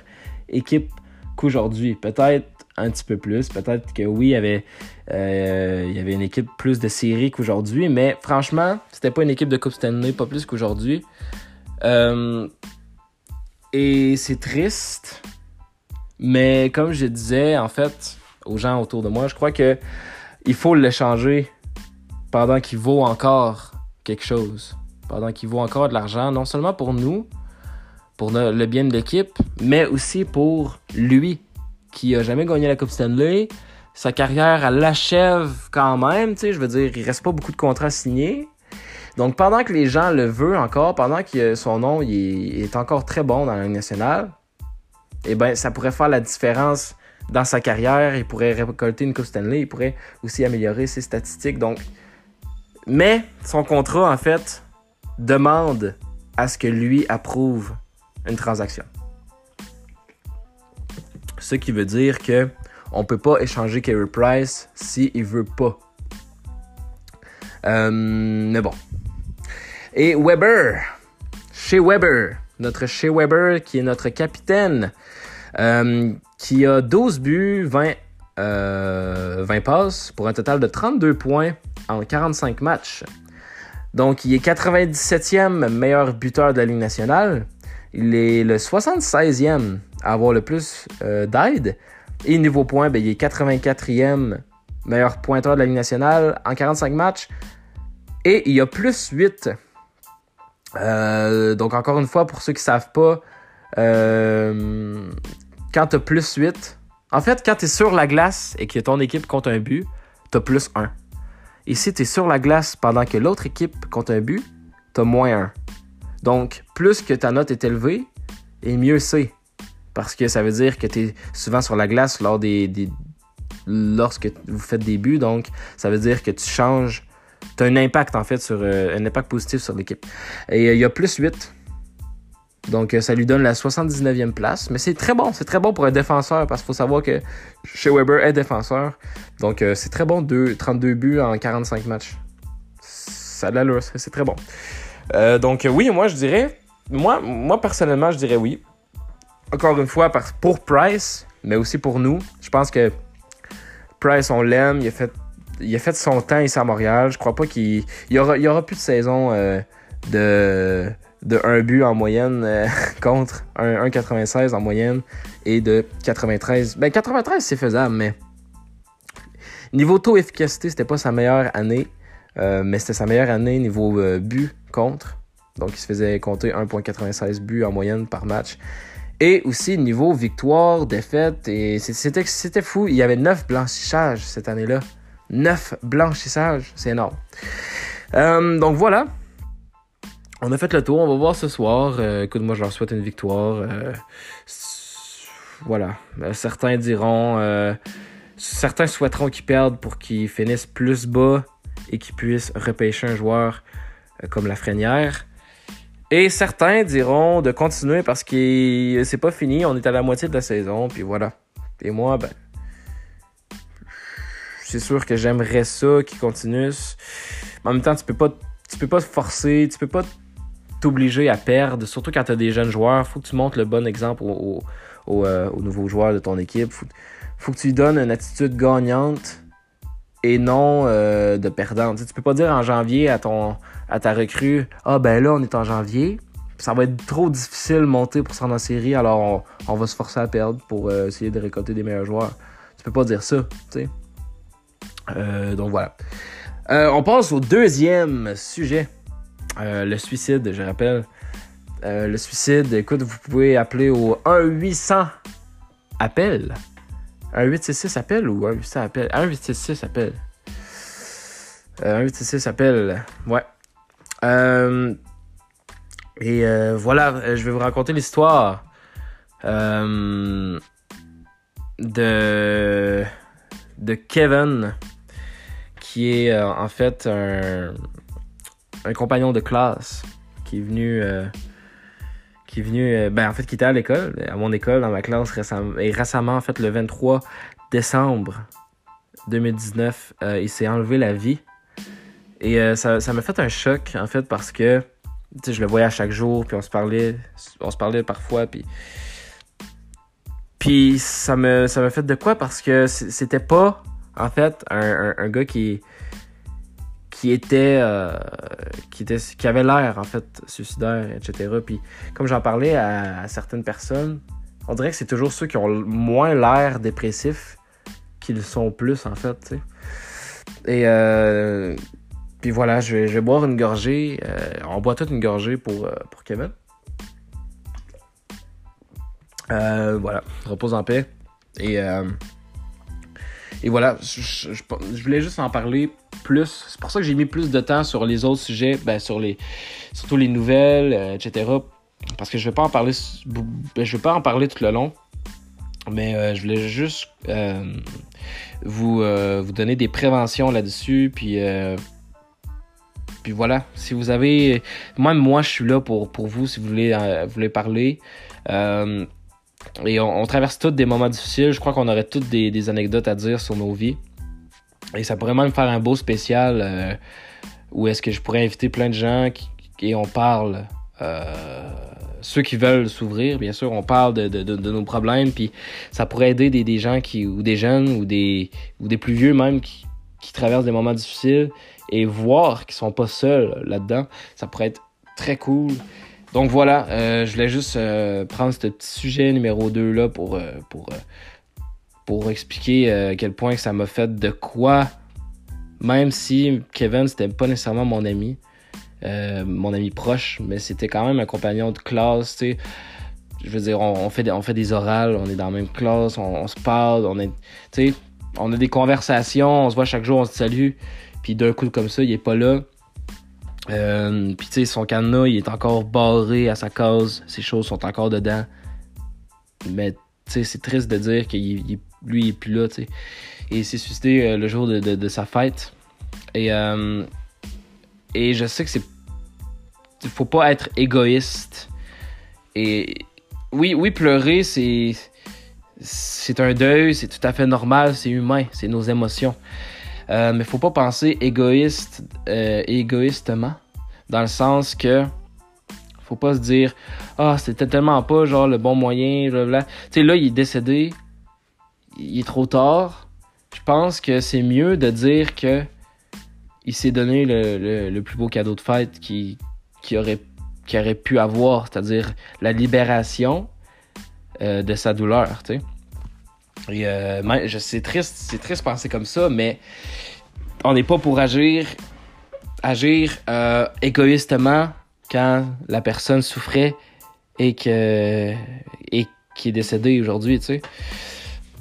[SPEAKER 1] équipe qu'aujourd'hui. Peut-être un petit peu plus. Peut-être que oui, il y avait, euh, il y avait une équipe plus de série qu'aujourd'hui, mais franchement, c'était pas une équipe de Coupe Stanley, pas plus qu'aujourd'hui. Euh, et c'est triste, mais comme je disais, en fait, aux gens autour de moi, je crois que il faut l'échanger pendant qu'il vaut encore quelque chose, pendant qu'il vaut encore de l'argent, non seulement pour nous, pour le bien de l'équipe, mais aussi pour lui, qui a jamais gagné la Coupe Stanley. Sa carrière, elle l'achève quand même, tu sais, je veux dire, il reste pas beaucoup de contrats signés. Donc pendant que les gens le veulent encore, pendant que son nom il est, encore très bon dans la nationale, eh ben ça pourrait faire la différence dans sa carrière, il pourrait récolter une Coupe il pourrait aussi améliorer ses statistiques. Donc mais son contrat en fait demande à ce que lui approuve une transaction. Ce qui veut dire que on peut pas échanger Carey Price s'il il veut pas. Euh, mais bon. Et Weber, chez Weber, notre chez Weber qui est notre capitaine, euh, qui a 12 buts, 20, 20 euh, passes pour un total de 32 points en 45 matchs. Donc, il est 97e meilleur buteur de la Ligue nationale. Il est le 76e à avoir le plus euh, d'aide. Et niveau points, ben, il est 84e meilleur pointeur de la Ligue nationale en 45 matchs. Et il a plus 8. Euh, donc encore une fois, pour ceux qui savent pas, euh, quand tu as plus 8, en fait, quand tu es sur la glace et que ton équipe compte un but, tu as plus 1. Et si tu es sur la glace pendant que l'autre équipe compte un but, tu as moins 1. Donc, plus que ta note est élevée, et mieux c'est. Parce que ça veut dire que tu es souvent sur la glace lors des, lorsque vous faites des buts. Donc, ça veut dire que tu changes. Tu as un impact, en fait, sur euh, un impact positif sur l'équipe. Et euh, il y a plus 8. Donc, euh, ça lui donne la 79e place. Mais c'est très bon. C'est très bon pour un défenseur parce qu'il faut savoir que chez Weber est défenseur. Donc, c'est très bon. 32 buts en 45 matchs. Ça a l'allure. C'est très bon. donc, oui, moi, je dirais. Moi, moi, personnellement, je dirais oui encore une fois, pour Price, mais aussi pour nous. Je pense que Price, on l'aime. Il, a fait, il a fait son temps ici à Montréal. Je crois pas qu'il y aura, y aura plus de saison euh, de, de 1 but en moyenne euh, contre 1,96 en moyenne et de 93. Ben 93 c'est faisable, mais niveau taux efficacité, c'était pas sa meilleure année, euh, mais c'était sa meilleure année niveau but contre. Donc il se faisait compter 1,96 buts en moyenne par match. Et aussi, niveau victoire, défaite, et c'était fou. Il y avait 9 blanchissages cette année-là. 9 blanchissages, c'est énorme. Euh, donc voilà. On a fait le tour, on va voir ce soir. Euh, écoute, moi je leur souhaite une victoire. Euh, voilà. certains diront. certains souhaiteront qu'ils perdent pour qu'ils finissent plus bas et qu'ils puissent repêcher un joueur comme la Frénière. Et certains diront de continuer parce que c'est pas fini, on est à la moitié de la saison, puis voilà. Et moi, ben, c'est sûr que j'aimerais ça qu'ils continuent. Mais en même temps, tu peux pas, tu peux pas te forcer, tu peux pas t'obliger à perdre, surtout quand tu as des jeunes joueurs. Faut que tu montres le bon exemple aux, euh, nouveaux joueurs de ton équipe. Faut, faut que tu lui donnes une attitude gagnante et non euh, de perdante. Tu, peux pas dire en janvier à ton à ta recrue Ah ben là, on est en janvier. Ça va être trop difficile de monter pour se rendre en série, alors on, va se forcer à perdre pour euh, essayer de récolter des meilleurs joueurs. Tu peux pas dire ça, tu sais. Euh, donc voilà. Euh, on passe au deuxième sujet. le suicide, je rappelle. le suicide, écoute, vous pouvez appeler au 1-800 appel. 1-866 appel ou 1-800 appel? 1-866 appel. 1-866 appel. Ouais. et voilà, je vais vous raconter l'histoire de Kevin, qui est euh, en fait un, un, compagnon de classe qui est venu. Euh, qui est venu. Euh, ben, en fait, qui était à l'école, à mon école, dans ma classe récemment. Et récemment, en fait, le 23 décembre 2019, il s'est enlevé la vie. Et ça, m'a fait un choc, en fait, parce que je le voyais à chaque jour, puis on se parlait, on se parlait parfois, puis puis ça me, ça m'a fait de quoi? Parce que c'était pas, en fait, un, gars qui, qui était, euh, qui était, qui avait l'air, en fait, suicidaire, etc. Puis comme j'en parlais à, certaines personnes, on dirait que c'est toujours ceux qui ont moins l'air dépressifs qui le sont plus, en fait. Et euh, puis voilà, je vais, boire une gorgée. Euh, on boit toute une gorgée pour, pour Kevin. Voilà, repose en paix. Et, et voilà, je, voulais juste en parler plus. C'est pour ça que j'ai mis plus de temps sur les autres sujets, ben, sur les, surtout les nouvelles, euh, etc. Parce que je vais pas en parler, ben, je vais pas en parler tout le long. Mais je voulais juste vous, vous donner des préventions là-dessus. Puis, puis voilà, si vous avez. Même moi, je suis là pour, pour vous si vous voulez, voulez parler. Et on, traverse tous des moments difficiles. Je crois qu'on aurait toutes des, anecdotes à dire sur nos vies. Et ça pourrait même faire un beau spécial euh, où est-ce que je pourrais inviter plein de gens et on parle. Euh, ceux qui veulent s'ouvrir, bien sûr, on parle de, nos problèmes, puis ça pourrait aider des, gens qui, ou des jeunes, ou des, plus vieux même, qui, qui traversent des moments difficiles, et voir qu'ils sont pas seuls là-dedans. Ça pourrait être très cool. Donc voilà, euh, je voulais juste euh, prendre ce petit sujet numéro 2 là pour, euh, pour, pour expliquer à quel point ça m'a fait de quoi, même si Kevin c'était pas nécessairement mon ami, mon ami proche, mais c'était quand même un compagnon de classe, tu sais. Je veux dire, on, fait, on fait des orales, on est dans la même classe, on, se parle, on est, tu sais, on a des conversations, on se voit chaque jour, on se salue, puis d'un coup comme ça, il est pas là euh, puis tu sais, son cadenas, il est encore barré à sa cause. Ses choses sont encore dedans. Mais tu sais, c'est triste de dire que lui, il est plus là, tu sais. Et il s'est suicidé euh, le jour de, sa fête. Et, euh, et je sais que c'est... Il faut pas être égoïste. Et oui, oui, pleurer, c'est... C'est un deuil, c'est tout à fait normal, c'est humain, c'est nos émotions. Euh, mais faut pas penser égoïste, euh, égoïstement, dans le sens que faut pas se dire ah c'était tellement pas genre le bon moyen, Tu sais là il est décédé, il est trop tard. Je pense que c'est mieux de dire que il s'est donné le, le, plus beau cadeau de fête qui, qui aurait qui aurait pu avoir, c'est-à-dire la libération euh, de sa douleur, tu sais. Et euh, je c'est triste, c'est triste de penser comme ça, mais on n'est pas pour agir, agir euh, égoïstement quand la personne souffrait et que et qui est décédée aujourd'hui, tu sais.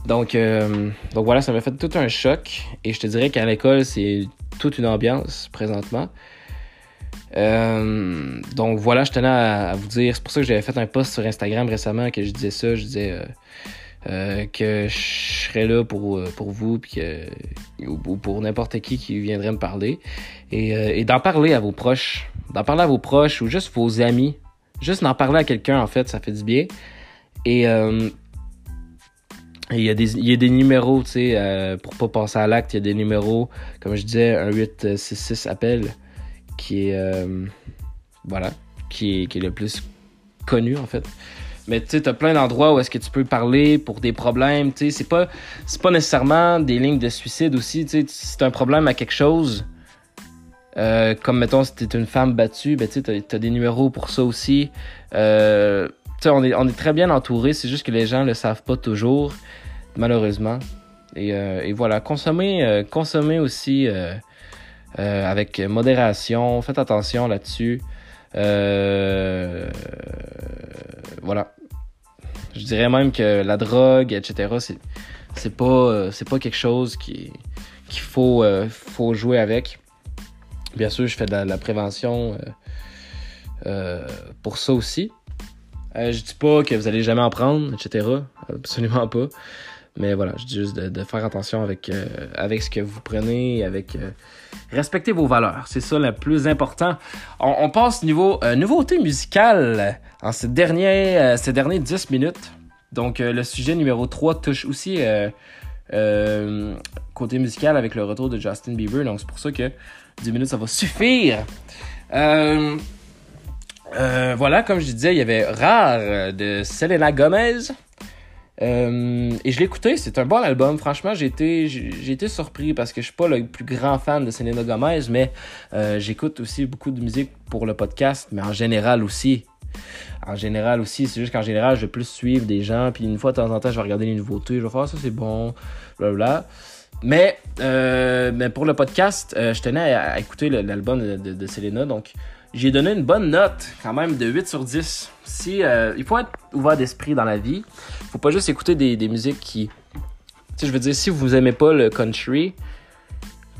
[SPEAKER 1] Donc, euh, donc voilà, ça m'a fait tout un choc. Et je te dirais qu'à l'école, c'est toute une ambiance présentement. donc voilà, je tenais à, vous dire. C'est pour ça que j'avais fait un post sur Instagram récemment que je disais ça. Je disais euh, que je serais là pour, euh, pour vous puis ou, pour n'importe qui qui viendrait me parler. Et, euh, et d'en parler à vos proches. D'en parler à vos proches ou juste vos amis. Juste d'en parler à quelqu'un, en fait, ça fait du bien. Et il y, a des, y a des numéros, tu sais, pour pas passer à l'acte, il y a des numéros, comme je disais, un 866 appel, qui est, voilà, qui est, qui est le plus connu, en fait. Mais tu t'as plein d'endroits où est-ce que tu peux parler pour des problèmes. Tu sais, c'est pas, c'est pas nécessairement des lignes de suicide aussi. Tu sais, si t'as un problème à quelque chose, euh, comme mettons si t'es une femme battue, ben tu sais, t'as, des numéros pour ça aussi. Euh, tu sais, on est, on est très bien entouré. C'est juste que les gens le savent pas toujours, malheureusement. Et, euh, et voilà, consommer, consommer aussi avec modération. Faites attention là-dessus. voilà. Je dirais même que la drogue, etc., c'est, c'est pas, c'est pas quelque chose qui, qu'il faut, faut jouer avec. Bien sûr, je fais de la, prévention pour ça aussi. je dis pas que vous allez jamais en prendre, etc. Absolument pas. Mais voilà, je dis juste de, faire attention avec, euh, avec ce que vous prenez, avec euh, respecter vos valeurs. C'est ça le plus important. On, passe niveau euh, nouveauté musicale en ces derniers, ces derniers 10 minutes. Donc le sujet numéro 3 touche aussi côté musical avec le retour de Justin Bieber. Donc c'est pour ça que 10 minutes ça va suffire. voilà, comme je disais, il y avait Rare de Selena Gomez. Euh, et je l'ai écouté, c'est un bon album. Franchement, j'ai été, surpris parce que je suis pas le plus grand fan de Selena Gomez, mais euh, j'écoute aussi beaucoup de musique pour le podcast, mais en général aussi. En général aussi, c'est juste qu'en général, je vais plus suivre des gens, puis une fois de temps en temps, je vais regarder les nouveautés, je vais faire ah, ça c'est bon, blablabla. Mais, euh, mais pour le podcast, je tenais à, écouter l'album de, de Selena, donc j'ai donné une bonne note, quand même, de 8 sur 10. Si, euh, il faut être ouvert d'esprit dans la vie. Il faut pas juste écouter des, des musiques qui. Tu sais, je veux dire, si vous aimez pas le country,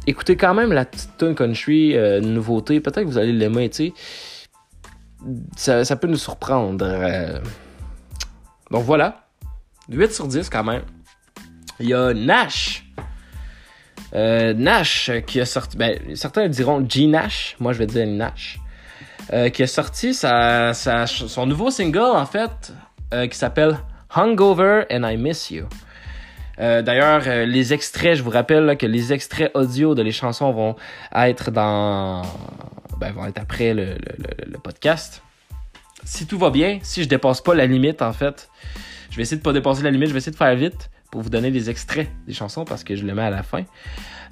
[SPEAKER 1] écoutez quand même la petite country euh, nouveauté. Peut-être que vous allez l'aimer, tu sais. Ça, ça, peut nous surprendre. Euh. Donc voilà. 8 sur 10 quand même. Il y a Nash. Nash qui a sorti. Ben, certains diront G Nash. Moi, je vais dire Nash. Euh, qui a sorti son nouveau single, en fait, euh, qui s'appelle Hungover and I Miss You. Euh, d'ailleurs, les extraits, je vous rappelle que les extraits audio de les chansons vont être dans. Ben, vont être après le, podcast. Si tout va bien, si je dépasse pas la limite, en fait, je vais essayer de pas dépasser la limite, je vais essayer de faire vite pour vous donner les extraits des chansons parce que je les mets à la fin.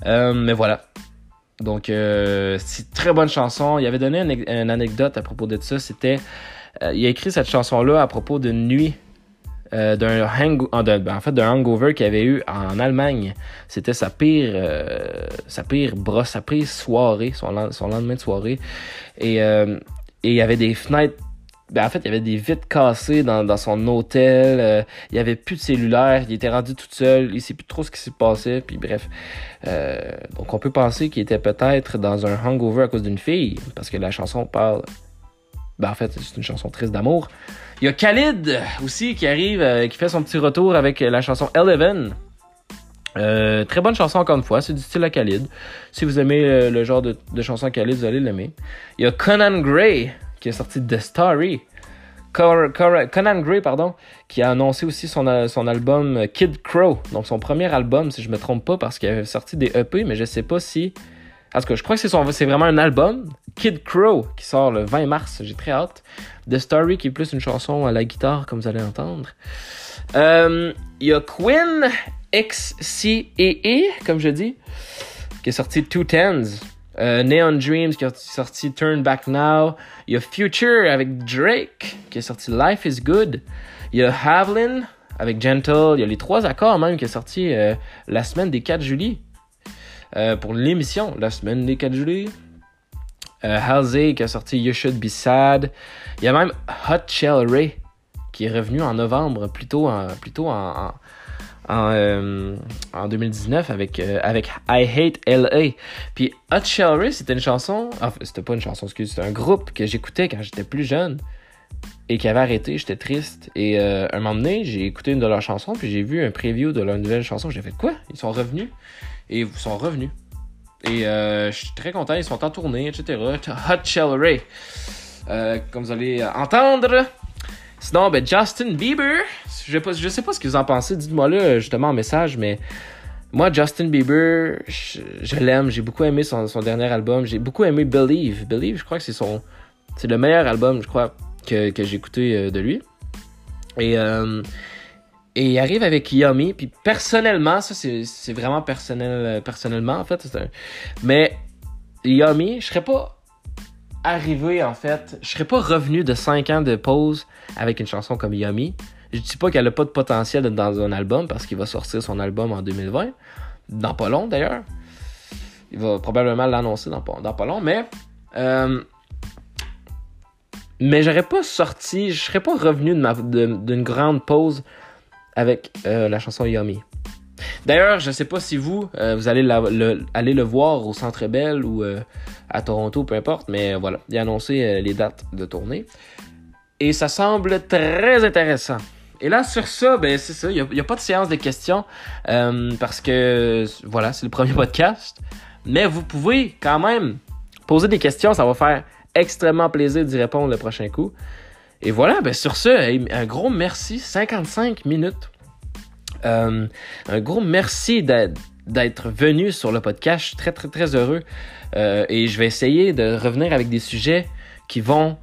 [SPEAKER 1] mais voilà. Donc, euh, c'est une très bonne chanson. Il avait donné une, anecdote à propos de ça. C'était, euh, il a écrit cette chanson-là à propos d'une nuit, euh, d'un hang, ben, en fait, d'un hangover qu'il avait eu en Allemagne. C'était sa pire, sa pire brosse, sa pire soirée, son, lendemain de soirée. Et, et il y avait des fenêtres ben, en fait, il y avait des vitres cassées dans, son hôtel. Euh, il y avait plus de cellulaire. Il était rendu tout seul. Il sait plus trop ce qui s'est passé. Puis bref. Euh, donc on peut penser qu'il était peut-être dans un hangover à cause d'une fille. Parce que la chanson parle. Ben, en fait, c'est une chanson triste d'amour. Il y a Khalid aussi qui arrive, euh, qui fait son petit retour avec la chanson Eleven. très bonne chanson encore une fois, c'est du style à Khalid. Si vous aimez le genre de, de chanson à Khalid, vous allez l'aimer. Il y a Conan Gray qui est sorti The Story. Conan Gray, pardon, qui a annoncé aussi son, son album Kid Crow, donc son premier album, si je me trompe pas, parce qu'il avait sorti des EP, mais je sais pas si. Tout cas, je crois que c'est vraiment un album. Kid Crow, qui sort le 20 mars, j'ai très hâte. The Story, qui est plus une chanson à la guitare, comme vous allez entendre. Euh, il y a Quinn XCEE, comme je dis, qui est sorti Two Tens. Euh, Neon Dreams qui a sorti Turn Back Now. Il y a Future avec Drake qui a sorti Life is Good. Il y a Havlin avec Gentle. Il y a les trois accords même qui est sorti euh, la semaine des 4 juillet. Euh, pour l'émission, la semaine des 4 juillet. Halsey qui a sorti You Should Be Sad. Il y a même Hot Shell Ray qui est revenu en novembre, plutôt plutôt en, 2019 euh, avec, euh, avec I Hate LA. Puis Hot Shell c'était une chanson, enfin, c'était pas une chanson, excuse, c'était un groupe que j'écoutais quand j'étais plus jeune et qui avait arrêté, j'étais triste. Et euh, un moment donné, j'ai écouté une de leurs chansons, puis j'ai vu un preview de leur nouvelle chanson. J'ai fait quoi? Ils sont revenus? Et ils sont revenus. Et je suis très content, ils sont en tournée, etc. Hot Shell Ray. comme vous allez entendre, Sinon, ben, Justin Bieber, je, je sais pas ce que vous en pensez, dites-moi là justement en message, mais moi, Justin Bieber, je, l'aime, j'ai beaucoup aimé son, dernier album, j'ai beaucoup aimé Believe. Believe, je crois que c'est son. C'est le meilleur album, je crois, que, que j'ai écouté euh, de lui. Et, euh, et il arrive avec Yummy, puis personnellement, ça c'est vraiment personnel, euh, personnellement en fait. Un... Mais Yummy, je serais pas arrivé, en fait, je serais pas revenu de 5 ans de pause avec une chanson comme Yummy. Je dis pas qu'elle a pas de potentiel dans un album parce qu'il va sortir son album en 2020. Dans pas long d'ailleurs. il va probablement l'annoncer dans, pas- dans pas long, mais. euh, mais j'aurais pas sorti, je serais pas revenu d'une grande pause avec euh, la chanson Yummy. D'ailleurs, je sais pas si vous, euh, allez le, voir au Centre Bell ou euh, à Toronto, peu importe, mais voilà, il a annoncé euh, les dates de tournée. Et ça semble très intéressant. Et là, sur ça, ben c'est ça, il n'y a, pas de séance de questions parce que, voilà, c'est le premier podcast. Mais vous pouvez quand même poser des questions, ça va faire extrêmement plaisir d'y répondre le prochain coup. Et voilà, ben sur ce, un gros merci, 55 minutes. Euh, un gros merci d'être venu sur le podcast. Je suis très, très, très heureux. Euh, et je vais essayer de revenir avec des sujets qui vont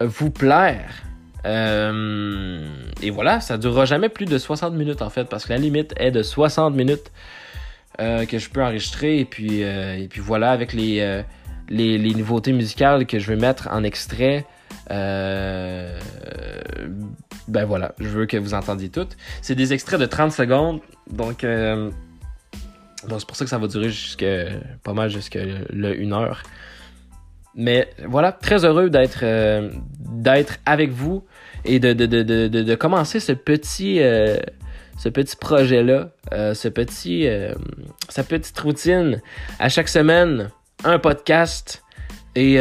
[SPEAKER 1] vous plaire. Euh, et voilà, ça durera jamais plus de 60 minutes en fait, parce que la limite est de 60 minutes que je peux enregistrer. Et puis, voilà, avec les, les nouveautés musicales que je vais mettre en extrait. Ben voilà, je veux que vous entendiez toutes. C'est des extraits de 30 secondes, donc euh, c'est pour ça que ça va durer jusque pas mal jusqu'à le 1 heure. Mais voilà, très heureux d'être euh, d'être avec vous et de, de, de, de, commencer ce petit euh, ce petit projet là, ce petit sa petite routine à chaque semaine un podcast et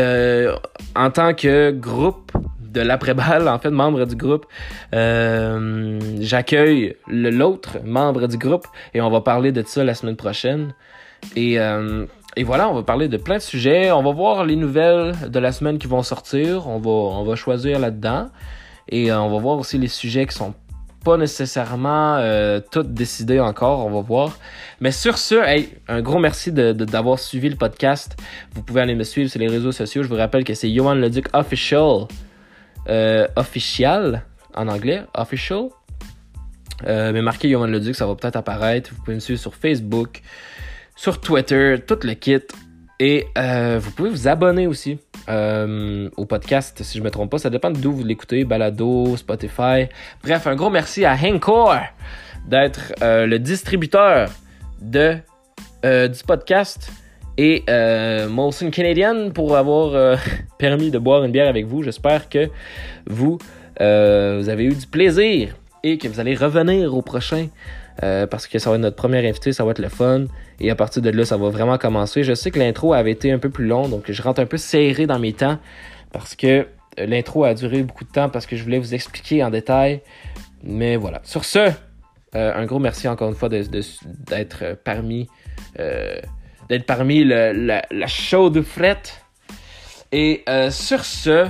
[SPEAKER 1] en tant que groupe de l'après-balle, en fait, membre du groupe, euh, j'accueille le- l'autre membre du groupe et on va parler de ça la semaine prochaine. Et, euh, et voilà, on va parler de plein de sujets. On va voir les nouvelles de la semaine qui vont sortir. On va, on va choisir là-dedans. Et euh, on va voir aussi les sujets qui sont pas nécessairement euh, tous décidés encore. On va voir. Mais sur ce, hey, un gros merci de- de- d'avoir suivi le podcast. Vous pouvez aller me suivre sur les réseaux sociaux. Je vous rappelle que c'est Johan Leduc Official. Euh, official en anglais. Official. Euh, mais marquez Johan Leduc, ça va peut-être apparaître. Vous pouvez me suivre sur Facebook, sur Twitter, tout le kit. Et euh, vous pouvez vous abonner aussi euh, au podcast, si je me trompe pas. Ça dépend d'où vous l'écoutez, Balado, Spotify. Bref, un gros merci à Hancore d'être euh, le distributeur de, du podcast et euh, Molson Canadian pour avoir euh, permis de boire une bière avec vous. J'espère que vous, euh, vous avez eu du plaisir et que vous allez revenir au prochain euh, parce que ça va être notre premier invité, ça va être le fun. Et à partir de là, ça va vraiment commencer. Je sais que l'intro avait été un peu plus long, donc je rentre un peu serré dans mes temps parce que l'intro a duré beaucoup de temps parce que je voulais vous expliquer en détail. Mais voilà. Sur ce, un gros merci encore une fois de- de- d'être euh, parmi d'être parmi le, la, la chaude frette. Et euh, sur ce,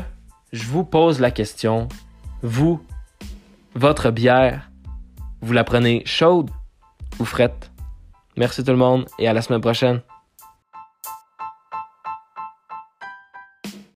[SPEAKER 1] je vous pose la question. Vous, votre bière, vous la prenez chaude ou frette? Merci tout le monde et à la semaine prochaine.